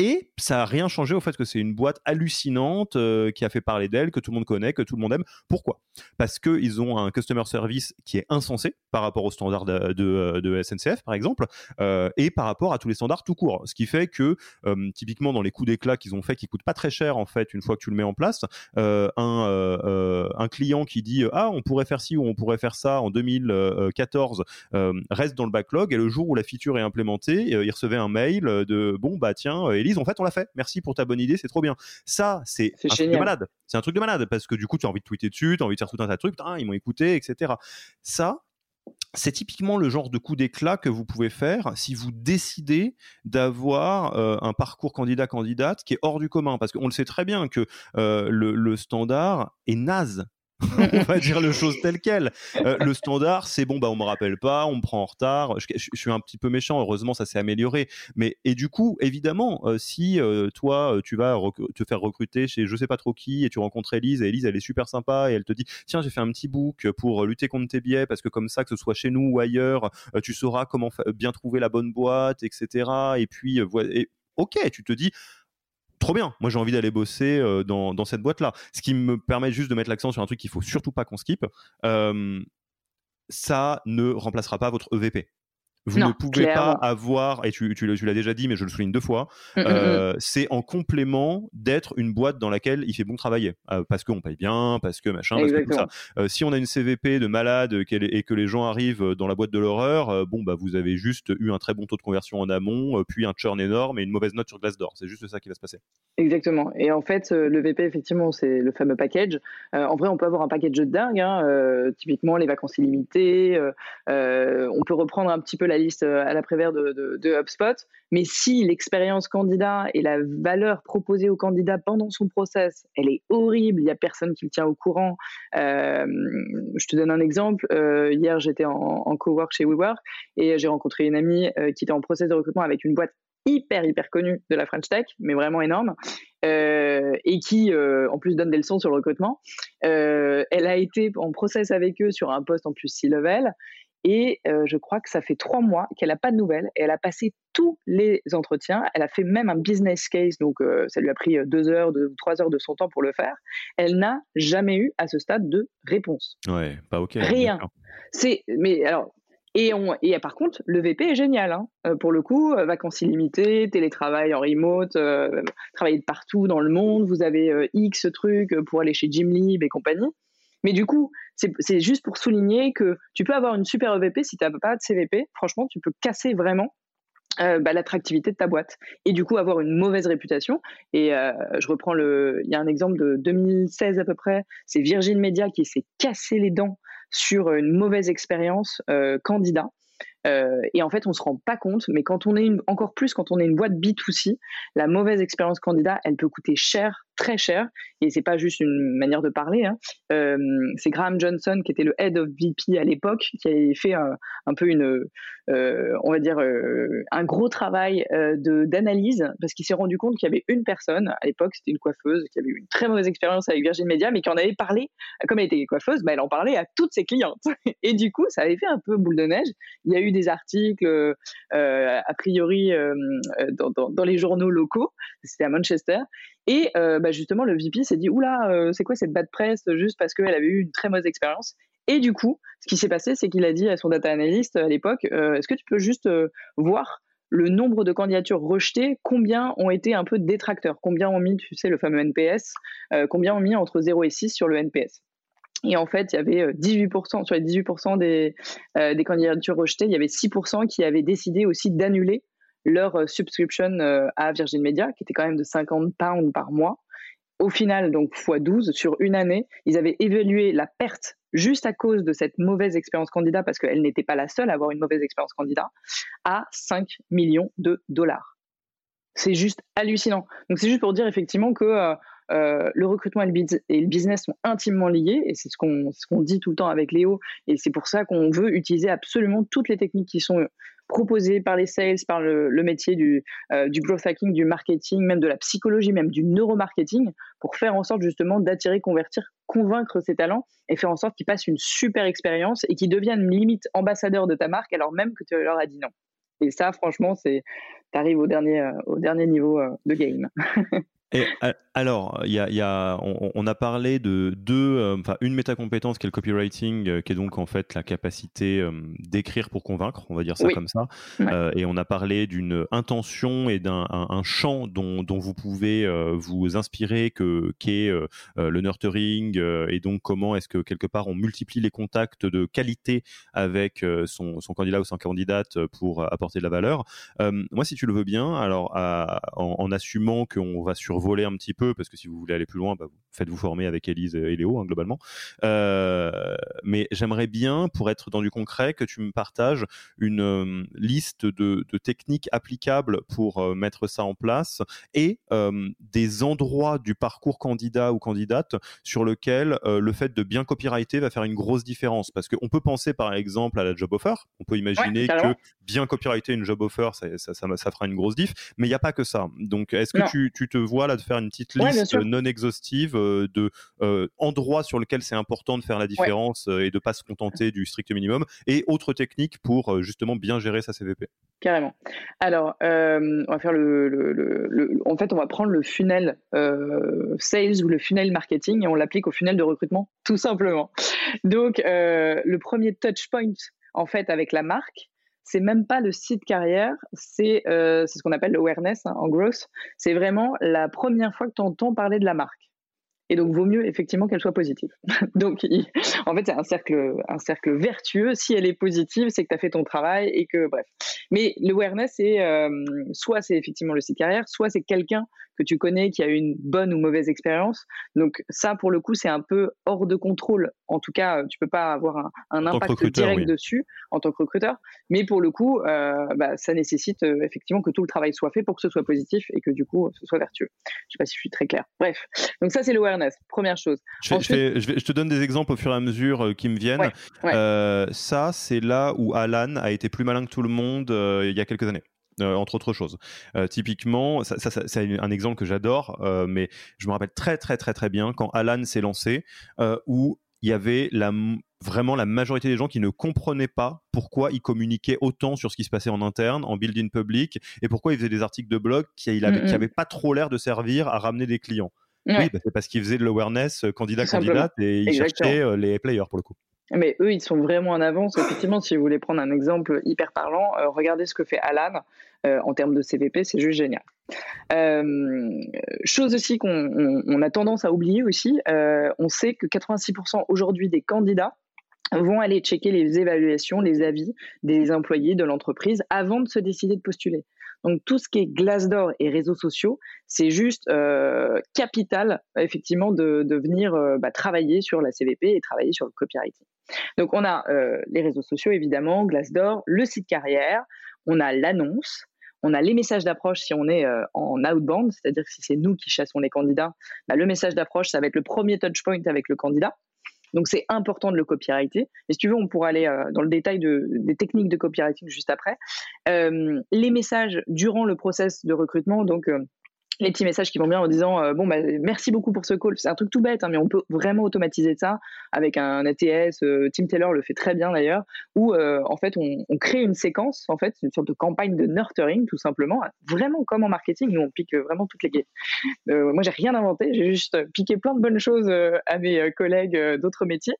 Et ça n'a rien changé au fait que c'est une boîte hallucinante euh, qui a fait parler d'elle, que tout le monde connaît, que tout le monde aime. Pourquoi? Parce qu'ils ont un customer service qui est insensé par rapport aux standards de, de, SNCF, par exemple, euh, et par rapport à tous les standards tout court. Ce qui fait que, euh, typiquement, dans les coups d'éclat qu'ils ont fait, qui coûtent pas très cher, en fait, une fois que tu le mets en place, un, client qui dit Ah, on pourrait faire ci ou on pourrait faire ça en 2014 reste dans le backlog, et le jour où la feature est implémentée, il recevait un mail de Bon, bah tiens, En fait, on l'a fait. Merci pour ta bonne idée, c'est trop bien. Ça, c'est un truc de malade. C'est un truc de malade parce que du coup, tu as envie de tweeter dessus, tu as envie de faire tout un tas de trucs, ils m'ont écouté, etc. Ça, c'est typiquement le genre de coup d'éclat que vous pouvez faire si vous décidez d'avoir euh, un parcours candidat-candidate qui est hors du commun. Parce qu'on le sait très bien que euh, le, standard est naze on va dire le chose telle quelle. Euh, le standard, c'est bon, bah on me rappelle pas, on me prend en retard. Je, suis un petit peu méchant. Heureusement, ça s'est amélioré. Mais et du coup, évidemment, euh, si euh, toi, tu vas te faire recruter chez je sais pas trop qui et tu rencontres Elise et Elise, elle est super sympa et elle te dit tiens, j'ai fait un petit book pour lutter contre tes biais parce que comme ça, que ce soit chez nous ou ailleurs, tu sauras comment bien trouver la bonne boîte, etc. Et puis, ok, tu te dis trop bien. Moi, j'ai envie d'aller bosser euh, dans, cette boîte-là. Ce qui me permet juste de mettre l'accent sur un truc qu'il faut surtout pas qu'on skip. Euh, ça ne remplacera pas votre EVP. Vous ne pouvez pas avoir, et tu, tu, l'as déjà dit, mais je le souligne deux fois, mmh, mmh, mmh. Euh, c'est en complément d'être une boîte dans laquelle il fait bon travailler. Euh, parce qu'on paye bien, parce que machin, parce que tout ça. Euh, si on a une CVP de malade et que les gens arrivent dans la boîte de l'horreur, bon, bah, vous avez juste eu un très bon taux de conversion en amont, puis un churn énorme et une mauvaise note sur Glassdoor. C'est juste ça qui va se passer. Exactement. Et en fait, le VP, effectivement, c'est le fameux package. en vrai, on peut avoir un package de dingue. Hein, typiquement, les vacances illimitées. on peut reprendre un petit peu la euh, à l'après-vert de, HubSpot. Mais si l'expérience candidat et la valeur proposée au candidat pendant son process, elle est horrible, il n'y a personne qui le tient au courant. Euh, je te donne un exemple. Euh, hier, j'étais en, en cowork chez WeWork et j'ai rencontré une amie qui était en process de recrutement avec une boîte hyper hyper connue de la French Tech, mais vraiment énorme, et qui en plus donne des leçons sur le recrutement. elle a été en process avec eux sur un poste en plus C-level, et euh, je crois que ça fait trois mois qu'elle n'a pas de nouvelles. Et elle a passé tous les entretiens. Elle a fait même un business case, donc euh, ça lui a pris euh, deux heures, deux, trois heures de son temps pour le faire. Elle n'a jamais eu à ce stade de réponse. Ouais, pas ok. Rien. C'est, mais alors, et, on, et par contre, le VP est génial. Hein. pour le coup, vacances illimitées, télétravail en remote, travailler de partout dans le monde. Vous avez X trucs pour aller chez Gymlib et compagnie. Mais du coup, c'est juste pour souligner que tu peux avoir une super EVP si tu n'as pas de CVP. Franchement, tu peux casser vraiment euh, bah, l'attractivité de ta boîte et du coup avoir une mauvaise réputation. Et euh, je reprends le, il y a un exemple de 2016 à peu près, c'est Virgin Media qui s'est cassé les dents sur une mauvaise expérience euh, candidat. et en fait, on se rend pas compte, mais quand on est encore plus quand on est une boîte B2C, la mauvaise expérience candidat, elle peut coûter cher très cher et c'est pas juste une manière de parler. Hein. Euh, c'est Graham Johnson qui était le head of VP à l'époque qui avait fait un, peu une, euh, on va dire euh, un gros travail de d'analyse parce qu'il s'est rendu compte qu'il y avait une personne à l'époque, c'était une coiffeuse qui avait eu une très mauvaise expérience avec Virgin Media, mais qui en avait parlé, comme elle était coiffeuse, bah, elle en parlait à toutes ses clientes et du coup ça avait fait un peu boule de neige. Il y a eu des articles a priori dans, dans les journaux locaux, c'était à Manchester et euh, bah, justement, le VP s'est dit Oula, euh, c'est quoi cette bad presse juste parce qu'elle avait eu une très mauvaise expérience Et du coup, ce qui s'est passé, c'est qu'il a dit à son data analyst à l'époque euh, Est-ce que tu peux juste voir le nombre de candidatures rejetées, combien ont été un peu détracteurs, combien ont mis, tu sais, le fameux NPS, combien ont mis entre 0 et 6 sur le NPS. Et en fait, il y avait 18%, sur les 18% des, des candidatures rejetées, il y avait 6% qui avaient décidé aussi d'annuler leur euh, subscription euh, à Virgin Media, qui était quand même de 50 pounds par mois. Au final, donc x12 sur une année, ils avaient évalué la perte juste à cause de cette mauvaise expérience candidat, parce qu'elle n'était pas la seule à avoir une mauvaise expérience candidat, à 5 millions de dollars. C'est juste hallucinant. Donc c'est juste pour dire effectivement que euh, le recrutement et le, business sont intimement liés, et c'est ce qu'on dit tout le temps avec Léo, et c'est pour ça qu'on veut utiliser absolument toutes les techniques qui sont proposé par les sales, par le, métier du, euh, du growth hacking, du marketing, même de la psychologie, même du neuromarketing, pour faire en sorte justement d'attirer, convertir, convaincre ces talents et faire en sorte qu'ils passent une super expérience et qu'ils deviennent limite ambassadeurs de ta marque alors même que tu leur as dit non. Et ça, franchement, c'est, arrives au dernier, euh, au dernier niveau euh, de game. Et alors, il y a, on, a parlé de deux, euh, enfin une métacompétence qui est le copywriting, euh, qui est donc en fait la capacité euh, d'écrire pour convaincre, on va dire ça comme ça. et on a parlé d'une intention et d'un un, champ dont, dont, vous pouvez vous inspirer, que qu'est le nurturing, et donc comment est-ce que quelque part on multiplie les contacts de qualité avec son, son candidat ou son candidate pour apporter de la valeur. moi, si tu le veux bien, alors en, en assumant qu'on va sur survoler un petit peu, parce que si vous voulez aller plus loin, bah, faites-vous former avec Elise et Léo, hein, globalement. mais j'aimerais bien, pour être dans du concret, que tu me partages une liste de, de, techniques applicables pour mettre ça en place et des endroits du parcours candidat ou candidate sur lequel le fait de bien copyrighter va faire une grosse différence. Parce qu'on peut penser par exemple à la job offer, on peut imaginer que bien copyrighter une job offer, ça, ça, ça, fera une grosse diff, mais il n'y a pas que ça. Donc est-ce que tu, tu, te vois là de faire une petite liste non exhaustive de endroits sur lesquels c'est important de faire la différence et de pas se contenter du strict minimum et autres techniques pour justement bien gérer sa CVP Carrément. Alors, on va faire le, le, en fait, on va prendre le funnel sales ou le funnel marketing et on l'applique au funnel de recrutement, tout simplement. Donc, euh, le premier touch point, en fait, avec la marque, c'est même pas le site carrière, c'est euh, ce qu'on appelle l'awareness hein, en growth. C'est vraiment la première fois que tu entends parler de la marque. Et donc, vaut mieux effectivement qu'elle soit positive. donc, en fait, c'est un cercle, un cercle vertueux. Si elle est positive, c'est que tu as fait ton travail et que, bref. Mais l'awareness, c'est euh, soit c'est effectivement le site carrière, soit c'est quelqu'un que tu connais qui a eu une bonne ou mauvaise expérience. Donc ça, pour le coup, c'est un peu hors de contrôle. En tout cas, tu peux pas avoir un, un impact direct dessus en tant que recruteur. Mais pour le coup, euh, bah, ça nécessite euh, effectivement que tout le travail soit fait pour que ce soit positif et que du coup, ce soit vertueux. Je sais pas si je suis très clair. Bref, donc ça, c'est l'awareness, première chose. Je, je, te donne des exemples au fur et à mesure euh, qui me viennent. ça, c'est là où Alan a été plus malin que tout le monde il y a quelques années. Euh, entre autres choses. Euh, typiquement, ça, c'est un exemple que j'adore, euh, mais je me rappelle très très très très bien quand Alan s'est lancé, où il y avait la, vraiment la majorité des gens qui ne comprenaient pas pourquoi il communiquait autant sur ce qui se passait en interne, en building public, et pourquoi il faisait des articles de blog qui n'avaient mm, pas trop l'air de servir à ramener des clients. Oui, bah, c'est parce qu'il faisait de l'awareness candidat-candidate et il cherchait les players pour le coup. Mais eux, ils sont vraiment en avance. Effectivement, si vous voulez prendre un exemple hyper parlant, euh, regardez ce que fait Alan euh, en termes de CVP, c'est juste génial. Euh, chose aussi qu'on a tendance à oublier aussi, on sait que 86% aujourd'hui des candidats vont aller checker les évaluations, les avis des employés de l'entreprise avant de se décider de postuler. Donc tout ce qui est Glassdoor et réseaux sociaux, c'est juste euh, capital effectivement de, venir euh, bah, travailler sur la CVP et travailler sur le copywriting. Donc on a euh, les réseaux sociaux évidemment, Glassdoor, le site carrière, on a l'annonce, on a les messages d'approche si on est en outbound, c'est-à-dire si c'est nous qui chassons les candidats, bah, le message d'approche, ça va être le premier touch point avec le candidat. Donc c'est important de le copyrighter. Et si tu veux, on pourra aller euh, dans le détail de, des techniques de copywriting juste après. Euh, les messages durant le process de recrutement, donc euh, les petits messages qui vont bien en disant euh, bon bah merci beaucoup pour ce call. C'est un truc tout bête hein, mais on peut vraiment automatiser ça avec un ATS euh, Tim Taylor le fait très bien d'ailleurs où euh, en fait on, crée une séquence en fait une sorte de campagne de nurturing tout simplement vraiment comme en marketing. Nous on pique vraiment toutes les euh, moi j'ai rien inventé j'ai juste piqué plein de bonnes choses à mes collègues d'autres métiers.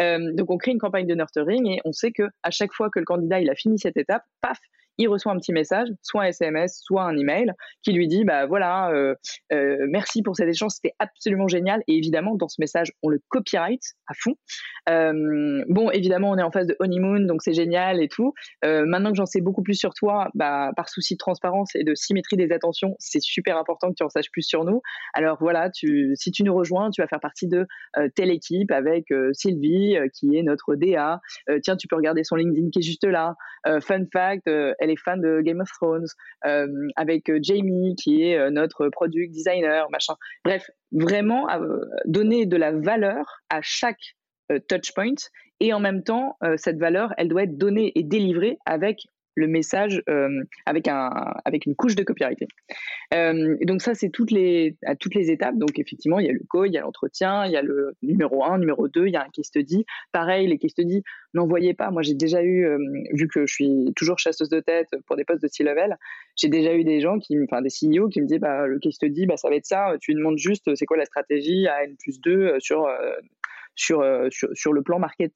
Donc on crée une campagne de nurturing et on sait que à chaque fois que le candidat il a fini cette étape paf il reçoit un petit message, soit un SMS, soit un email, qui lui dit bah voilà, euh, euh, merci pour cet échange, c'était absolument génial. Et évidemment, dans ce message, on le copyright à fond. Euh, bon, évidemment, on est en phase de honeymoon, donc c'est génial et tout. maintenant que j'en sais beaucoup plus sur toi, bah, par souci de transparence et de symétrie des attentions, c'est super important que tu en saches plus sur nous. Alors voilà, si tu nous rejoins, tu vas faire partie de telle équipe avec Sylvie, qui est notre DA. tiens, tu peux regarder son LinkedIn qui est juste là. fun fact, elle les fans de Game of Thrones, euh, avec euh, Jamie qui est euh, notre product designer, machin. Bref, vraiment donner de la valeur à chaque touch point et en même temps, cette valeur, elle doit être donnée et délivrée avec le message euh, avec, un, avec une couche de copyright. Euh, donc ça, c'est toutes les, à toutes les étapes. Donc effectivement, il y a le call, il y a l'entretien, il y a le numéro 1, numéro 2, il y a un case study. Pareil, les case study, n'envoyez pas. Moi, j'ai déjà eu, euh, vu que je suis toujours chasseuse de tête pour des postes de C-level, j'ai déjà eu des gens, qui, enfin des CEO qui me disent, bah, le case study, bah, ça va être ça. Tu lui demandes juste, c'est quoi la stratégie à N plus 2 sur... Sur, sur, sur, le plan market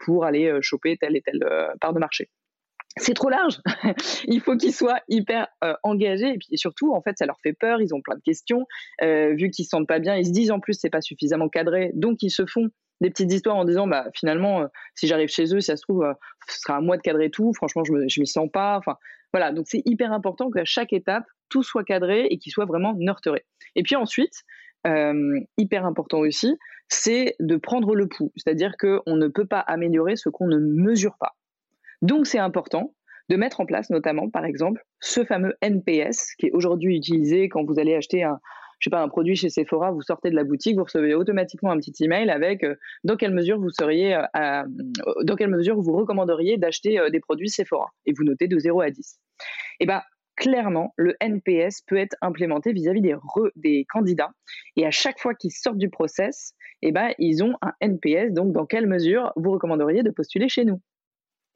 pour aller choper telle et telle part de marché c'est trop large. il faut qu'ils soient hyper euh, engagés et puis surtout, en fait, ça leur fait peur. Ils ont plein de questions. Euh, vu qu'ils se sentent pas bien, ils se disent en plus c'est pas suffisamment cadré, donc ils se font des petites histoires en disant bah finalement euh, si j'arrive chez eux si ça se trouve ce sera à moi de cadrer tout. Franchement je me, je m'y sens pas. Enfin voilà. Donc c'est hyper important qu'à chaque étape tout soit cadré et qu'il soit vraiment nurturé et puis ensuite hyper important aussi c'est de prendre le pouls. C'est-à-dire qu'on ne peut pas améliorer ce qu'on ne mesure pas donc c'est important de mettre en place notamment, par exemple, ce fameux NPS qui est aujourd'hui utilisé quand vous allez acheter un, je sais pas, un produit chez Sephora, vous sortez de la boutique, vous recevez automatiquement un petit email avec euh, dans quelle mesure vous seriez, euh, à, dans quelle mesure vous recommanderiez d'acheter euh, des produits Sephora et vous notez de 0 à 10. Et eh ben clairement, le NPS peut être implémenté vis-à-vis des, des candidats. Et à chaque fois qu'ils sortent du process, eh ben, ils ont un NPS. Donc, dans quelle mesure vous recommanderiez de postuler chez nous?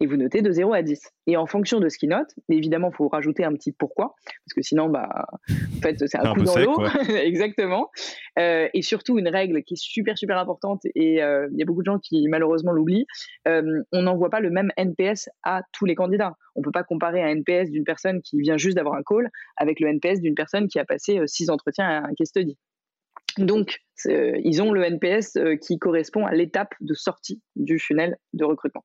Et vous notez de 0 à 10. Et en fonction de ce qu'il note, évidemment, il faut rajouter un petit pourquoi, parce que sinon, bah, en fait, c'est un, coup dans l'eau. Exactement. Euh, et surtout, une règle qui est super, super importante, et euh, il y a beaucoup de gens qui malheureusement l'oublient, euh, on n'envoie pas le même NPS à tous les candidats. On ne peut pas comparer un NPS d'une personne qui vient juste d'avoir un call avec le NPS d'une personne qui a passé six entretiens à un case study. Donc, ils ont le NPS euh, qui correspond à l'étape de sortie du funnel de recrutement.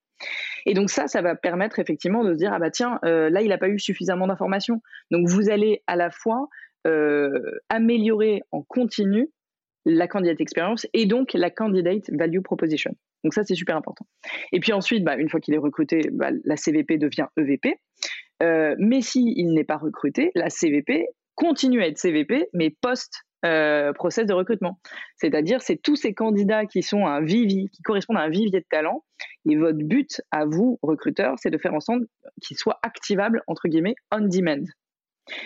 Et donc ça, ça va permettre effectivement de se dire, ah bah tiens, euh, là, il n'a pas eu suffisamment d'informations. Donc, vous allez à la fois euh, améliorer en continu la candidate experience et donc la candidate value proposition. Donc ça, c'est super important. Et puis ensuite, bah, une fois qu'il est recruté, bah, la CVP devient EVP. mais s'il n'est pas recruté, la CVP continue à être CVP, mais post euh, process de recrutement. C'est-à-dire, c'est tous ces candidats qui sont un vivier, qui correspondent à un vivier de talent. Et votre but à vous, recruteurs, c'est de faire en sorte qu'ils soient activables, entre guillemets, on demand.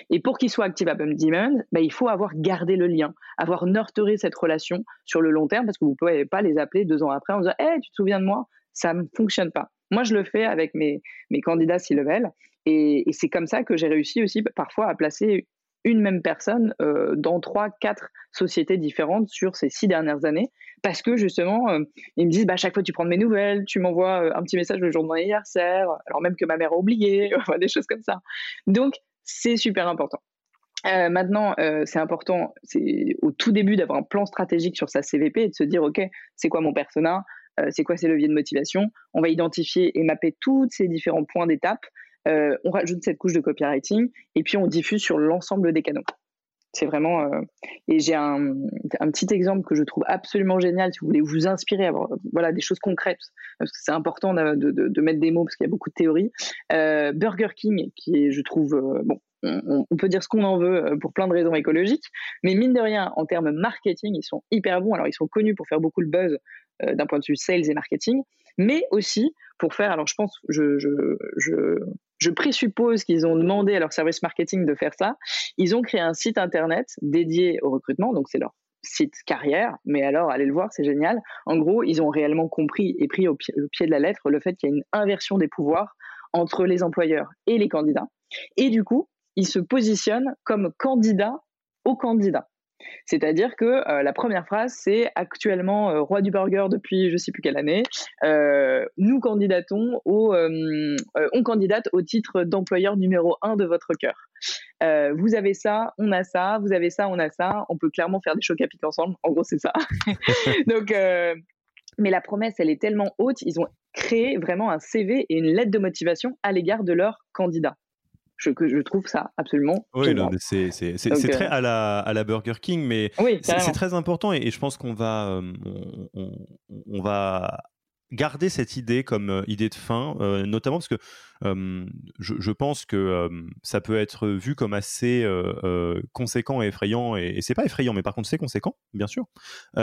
Et pour qu'ils soient activables on demand, bah, il faut avoir gardé le lien, avoir nurturé cette relation sur le long terme, parce que vous ne pouvez pas les appeler deux ans après en disant hey, tu te souviens de moi? Ça ne fonctionne pas. Moi, je le fais avec mes, mes candidats C-level. Et, et c'est comme ça que j'ai réussi aussi parfois à placer une même personne euh, dans trois, quatre sociétés différentes sur ces six dernières années, parce que justement, euh, ils me disent, bah, chaque fois tu prends de mes nouvelles, tu m'envoies euh, un petit message le jour de mon anniversaire, alors même que ma mère a oublié, des choses comme ça. Donc, c'est super important. maintenant, c'est important, c'est au tout début d'avoir un plan stratégique sur sa CVP et de se dire, OK, c'est quoi mon persona c'est quoi ses leviers de motivation? On va identifier et mapper tous ces différents points d'étape euh, on rajoute cette couche de copywriting et puis on diffuse sur l'ensemble des canaux. C'est vraiment. Euh, et j'ai un, petit exemple que je trouve absolument génial si vous voulez vous inspirer, avoir voilà, des choses concrètes, parce que c'est important de, mettre des mots parce qu'il y a beaucoup de théories. Euh, Burger King, qui est, je trouve, bon, on, peut dire ce qu'on en veut pour plein de raisons écologiques, mais mine de rien, en termes marketing, ils sont hyper bons. Alors, ils sont connus pour faire beaucoup le buzz d'un point de vue sales et marketing, mais aussi pour faire, alors je pense, je, je présuppose qu'ils ont demandé à leur service marketing de faire ça. Ils ont créé un site internet dédié au recrutement, donc c'est leur site carrière, mais alors allez le voir, c'est génial. En gros, ils ont réellement compris et pris au pied, de la lettre le fait qu'il y a une inversion des pouvoirs entre les employeurs et les candidats. Et du coup, ils se positionnent comme candidats aux candidats. C'est-à-dire que euh, la première phrase, c'est actuellement euh, roi du burger depuis je ne sais plus quelle année. Euh, nous candidatons au, on candidate au titre d'employeur numéro un de votre cœur. vous avez ça, on a ça, vous avez ça, on a ça. On peut clairement faire des chocs à pic ensemble. En gros, c'est ça. Donc, mais la promesse, elle est tellement haute. Ils ont créé vraiment un CV et une lettre de motivation à l'égard de leurs candidats je, que je trouve ça absolument. Oui, c'est très euh, à la, à la Burger King, mais c'est très important et, je pense qu'on va, euh, on, va garder cette idée comme euh, idée de fin, notamment parce que je, pense que ça peut être vu comme assez conséquent et effrayant, et, et c'est pas effrayant, mais par contre c'est conséquent, bien sûr. Et,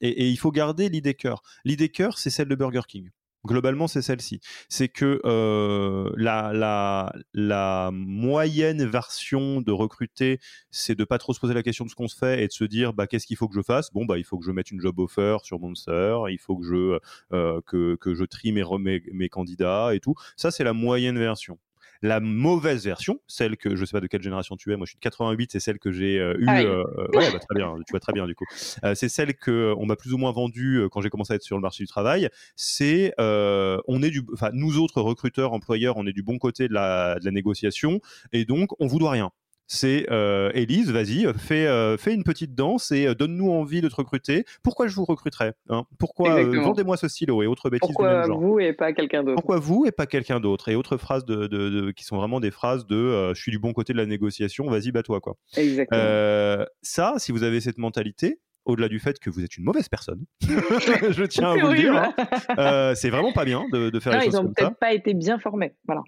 et, il faut garder l'idée cœur. L'idée cœur, c'est celle de Burger King. Globalement, c'est celle-ci. C'est que euh, la, moyenne version de recruter, c'est de pas trop se poser la question de ce qu'on se fait et de se dire bah, qu'est-ce qu'il faut que je fasse? Bon, bah, il faut que je mette une job offer sur Monster, il faut que je, euh, que, je trie mes, mes candidats et tout. Ça, c'est la moyenne version. La mauvaise version, celle que je sais pas de quelle génération tu es, moi je suis de 88, c'est celle que j'ai euh, eue. Ah euh, ouais, bah, très bien, tu vois très bien du coup. Euh, c'est celle que on m'a plus ou moins vendue quand j'ai commencé à être sur le marché du travail. C'est on est du, enfin nous autres recruteurs, employeurs, on est du bon côté de la, de la négociation et donc on vous doit rien C'est Elise, vas-y, fais, fais une petite danse et donne-nous envie de te recruter. Pourquoi je vous recruterais hein? Pourquoi vendez-moi ce stylo et autres bêtises Pourquoi vous et pas quelqu'un d'autre? Pourquoi vous et pas quelqu'un d'autre? Et autres phrases de, qui sont vraiment des phrases de je suis du bon côté de la négociation, vas-y, bats-toi. Quoi. Exactement. ça, si vous avez cette mentalité, au-delà du fait que vous êtes une mauvaise personne, je tiens à vous le dire. Hein. Euh, c'est vraiment pas bien de, faire les choses comme ça. Ils n'ont peut-être pas été bien formés. Voilà.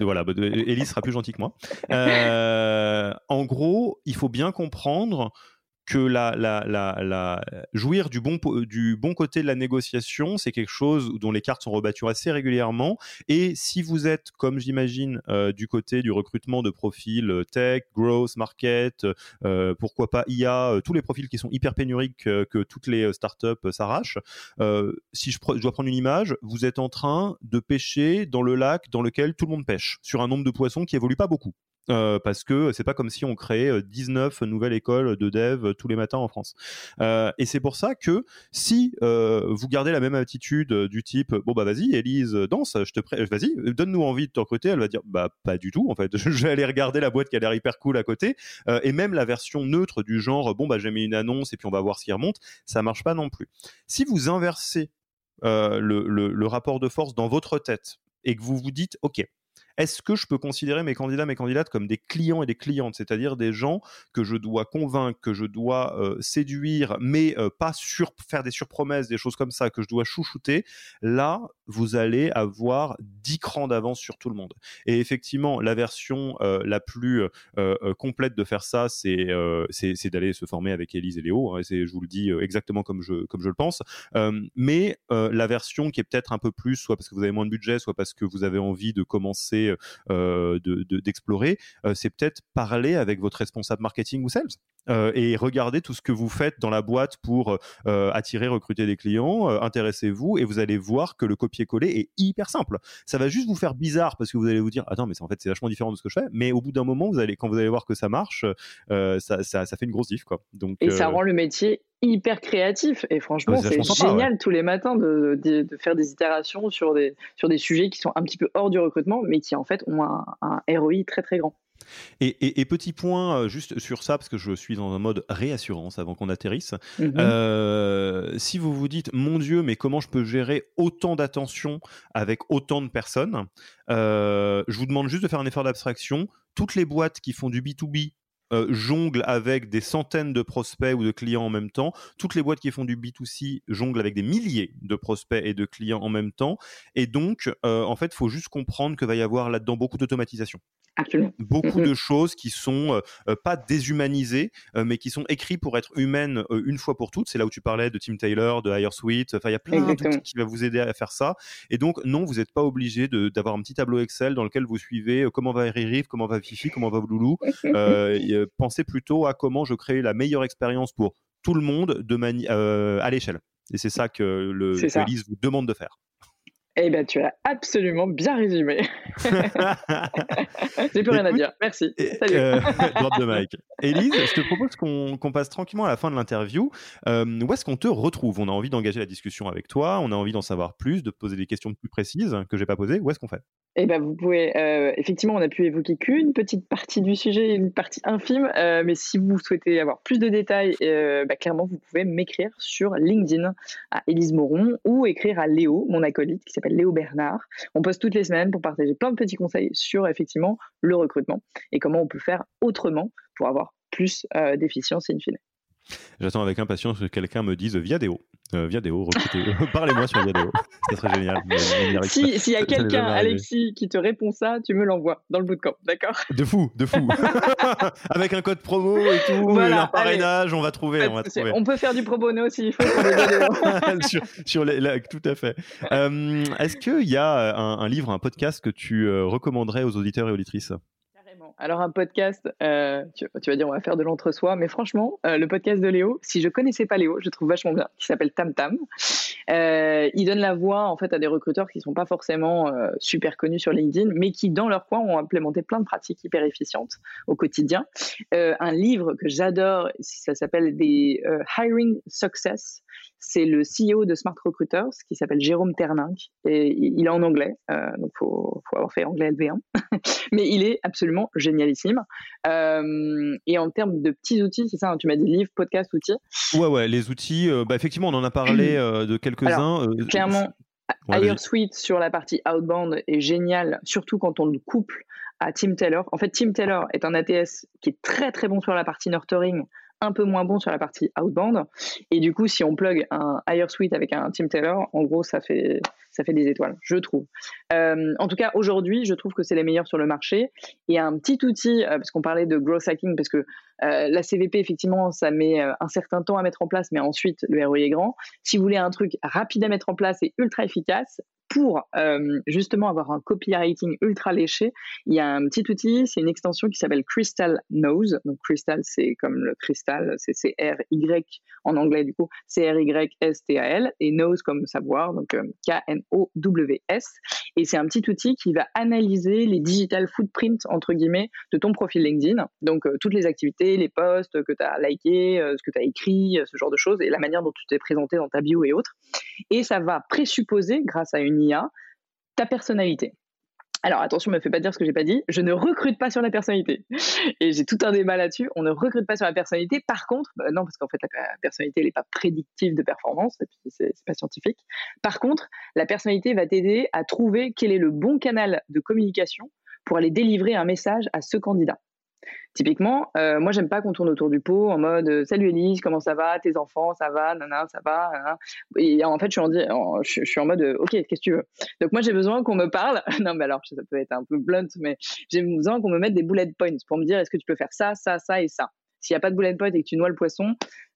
Voilà, Elise sera plus gentille que moi. Euh, en gros, il faut bien comprendre que la, jouir du bon, du bon côté de la négociation, c'est quelque chose dont les cartes sont rebattues assez régulièrement. Et si vous êtes, comme j'imagine, euh, du côté du recrutement de profils euh, tech, growth, market, euh, pourquoi pas IA, tous les profils qui sont hyper pénuriques que toutes les startups s'arrachent, si je, je, dois prendre une image, vous êtes en train de pêcher dans le lac dans lequel tout le monde pêche, sur un nombre de poissons qui évolue pas beaucoup. Euh, parce que c'est pas comme si on créait 19 nouvelles écoles de dev tous les matins en France. Euh, et c'est pour ça que si euh, vous gardez la même attitude du type bon bah vas-y Elise danse, je te vas-y donne-nous envie de te recruter, elle va dire bah pas du tout en fait, je vais aller regarder la boîte qui a l'air hyper cool à côté et même la version neutre du genre bon bah j'ai mis une annonce et puis on va voir ce qui remonte, ça marche pas non plus. Si vous inversez le rapport de force dans votre tête et que vous vous dites ok est-ce que je peux considérer mes candidats, mes candidates comme des clients et des clientes, c'est-à-dire des gens que je dois convaincre, que je dois euh, séduire, mais euh, pas faire des surpromesses, des choses comme ça, que je dois chouchouter, là, vous allez avoir 10 crans d'avance sur tout le monde. Et effectivement, la version euh, la plus complète de faire ça, c'est d'aller se former avec Elise et Léo. Hein, je vous le dis exactement comme je, comme je le pense. mais la version qui est peut-être un peu plus, soit parce que vous avez moins de budget, soit parce que vous avez envie de commencer euh, d'explorer, euh, c'est peut-être parler avec votre responsable marketing ou sales euh, et regarder tout ce que vous faites dans la boîte pour attirer, recruter des clients, intéressez-vous et vous allez voir que le copier-coller est hyper simple. Ça va juste vous faire bizarre parce que vous allez vous dire attends mais en fait c'est vachement différent de ce que je fais, mais au bout d'un moment vous allez quand vous allez voir que ça marche, ça, ça, fait une grosse diff quoi. Donc et ça rend le métier hyper créatif. Et franchement, c'est génial tous les matins de, de, faire des itérations sur des, sur des sujets qui sont un petit peu hors du recrutement, mais qui en fait ont un, un ROI très très grand. Et, et, petit point euh, juste sur ça, parce que je suis dans un mode réassurance avant qu'on atterrisse. Mhm. Euh, si vous vous dites, mon Dieu, mais comment je peux gérer autant d'attention avec autant de personnes euh, Je vous demande juste de faire un effort d'abstraction. Toutes les boîtes qui font du B2B euh, jonglent avec des centaines de prospects ou de clients en même temps. Toutes les boîtes qui font du B2C jonglent avec des milliers de prospects et de clients en même temps. Et donc, euh, en fait, il faut juste comprendre que va y avoir là-dedans beaucoup d'automatisation. Beaucoup de choses qui sont euh, pas déshumanisées, mais qui sont écrites pour être humaines une fois pour toutes. C'est là où tu parlais de Tim Taylor, de Higher Suite. Enfin, il y a plein d'outils qui vont vous aider à faire ça. Et donc, non, vous n'êtes pas obligé d'avoir un petit tableau Excel dans lequel vous suivez comment va Ririv, comment va Fifi, comment va Loulou. pensez plutôt à comment je crée la meilleure expérience pour tout le monde de euh, à l'échelle. Et c'est ça que le que vous demande de faire. Eh bien, tu as absolument bien résumé. J'ai plus rien à dire. Merci. Salut. Euh, drop de mic. Élise, je te propose qu'on passe tranquillement à la fin de l'interview. Euh, où est-ce qu'on te retrouve? On a envie d'engager la discussion avec toi. On a envie d'en savoir plus, de poser des questions plus précises que j'ai pas posées. Où est-ce qu'on fait? Eh ben, vous pouvez, euh, effectivement, on a pu évoquer qu'une petite partie du sujet, une partie infime, euh, mais si vous souhaitez avoir plus de détails, euh, bah, clairement, vous pouvez m'écrire sur LinkedIn à Élise Moron ou écrire à Léo, mon acolyte, qui s'appelle Léo Bernard. On poste toutes les semaines pour partager plein de petits conseils sur, effectivement, le recrutement et comment on peut faire autrement pour avoir plus d'efficience in fine. J'attends avec impatience que quelqu'un me dise Viadeo. Euh, Viadeo, Parlez-moi sur Viadeo. Ça serait génial. S'il y a quelqu'un, Alexis, qui te répond ça, tu me l'envoies dans le bootcamp, d'accord? De fou, de fou. avec un code promo et tout, voilà, un parrainage, on va trouver. On, va trouver. on peut faire du pro bono s'il faut. sur, sur les, tout à fait. Euh, est-ce qu'il y a un, un, livre, un podcast que tu euh, recommanderais aux auditeurs et auditrices? Alors un podcast, euh, tu, vas dire on va faire de l'entre-soi, mais franchement, euh, le podcast de Léo, si je connaissais pas Léo, je trouve vachement bien, qui s'appelle Tam Tam. Ils donnent la voix en fait à des recruteurs qui sont pas forcément super connus sur LinkedIn, mais qui dans leur coin ont implémenté plein de pratiques hyper efficientes au quotidien. un livre que j'adore, ça s'appelle des Hiring Success c'est le CEO de Smart Recruiters qui s'appelle Jérôme Terninck et il est en anglais, euh, donc il faut, avoir fait anglais LV1, mais il est absolument génialissime. Euh, et en termes de petits outils, c'est ça, hein, tu m'as dit livre, podcast, outils. Ouais, ouais, les outils, euh, bah, effectivement, on en a parlé de quelques-uns. clairement, ouais, Suite sur la partie outbound est génial, surtout quand on le couple à Tim Taylor. En fait, Tim Taylor est un ATS qui est très très bon sur la partie nurturing, un peu moins bon sur la partie outbound. Et du coup, si on plug un higher suite avec un Team Taylor, en gros, ça fait, ça fait des étoiles, je trouve. Euh, en tout cas, aujourd'hui, je trouve que c'est les meilleurs sur le marché. Et un petit outil, euh, parce qu'on parlait de growth hacking, parce que euh, la CVP, effectivement, ça met un certain temps à mettre en place, mais ensuite, le ROI est grand. Si vous voulez un truc rapide à mettre en place et ultra efficace, pour euh, justement avoir un copywriting ultra léché, il y a un petit outil, c'est une extension qui s'appelle Crystal Nose. Donc Crystal, c'est comme le cristal, c'est C-R-Y en anglais du coup, C-R-Y-S-T-A-L, et Nose comme savoir, donc euh, K-N-O-W-S. Et c'est un petit outil qui va analyser les digital footprints, entre guillemets, de ton profil LinkedIn. Donc euh, toutes les activités, les posts que tu as likés, ce que tu as écrit, ce genre de choses, et la manière dont tu t'es présenté dans ta bio et autres. Et ça va présupposer, grâce à une ta personnalité. Alors attention, ne me fais pas dire ce que j'ai pas dit. Je ne recrute pas sur la personnalité. Et j'ai tout un débat là-dessus. On ne recrute pas sur la personnalité. Par contre, bah non, parce qu'en fait la personnalité n'est pas prédictive de performance, c'est pas scientifique. Par contre, la personnalité va t'aider à trouver quel est le bon canal de communication pour aller délivrer un message à ce candidat. Typiquement, euh, moi, j'aime pas qu'on tourne autour du pot en mode euh, Salut Elise, comment ça va? Tes enfants, ça va? Nana, ça va? Et en fait, je suis en, mode Ok, qu'est-ce que tu veux? Donc, moi, j'ai besoin qu'on me parle. non, mais alors, ça peut être un peu blunt, mais j'ai besoin qu'on me mette des bullet points pour me dire Est-ce que tu peux faire ça, ça, ça et ça? S'il n'y a pas de bullet points et que tu noies le poisson,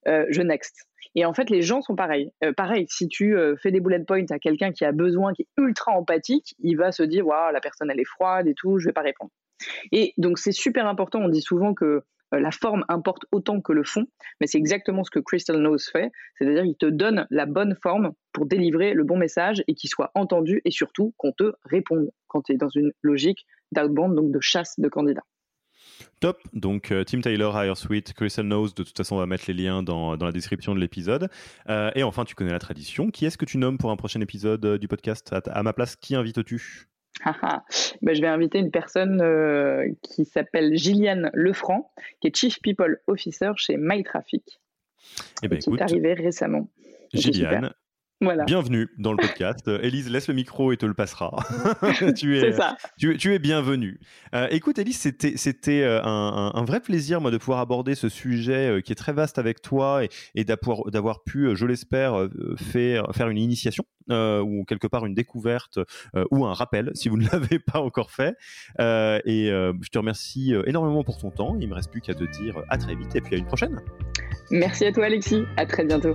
euh, je next. Et en fait, les gens sont pareils. pareil, si tu fais des bullet points à quelqu'un qui a besoin, qui est ultra empathique, il va se dire Waouh, la personne, elle est froide et tout, je vais pas répondre. Et donc c'est super important, on dit souvent que euh, la forme importe autant que le fond, mais c'est exactement ce que Crystal Nose fait, c'est-à-dire qu'il te donne la bonne forme pour délivrer le bon message et qu'il soit entendu et surtout qu'on te réponde quand tu es dans une logique d'outbound, donc de chasse de candidats. Top, donc euh, Tim Taylor, Higher Suite, Crystal Nose, de toute façon on va mettre les liens dans, dans la description de l'épisode. Euh, et enfin, tu connais la tradition. Qui est-ce que tu nommes pour un prochain épisode du podcast? À ma place, qui invites-tu ben, je vais inviter une personne euh, qui s'appelle Gilliane Lefranc, qui est Chief People Officer chez MyTraffic, eh ben, qui est arrivée récemment. Gilliane, Bienvenue dans le podcast. Élise, laisse le micro et te le passera. tu, es, ça. Tu, es bienvenue. Euh, écoute, Élise, c'était euh, un, vrai plaisir moi, de pouvoir aborder ce sujet euh, qui est très vaste avec toi et, d'avoir pu, je l'espère, faire, faire une initiation ou quelque part une découverte ou un rappel si vous ne l'avez pas encore fait. et je te remercie énormément pour ton temps. Il ne me reste plus qu'à te dire à très vite et puis à une prochaine. Merci à toi, Alexis. À très bientôt.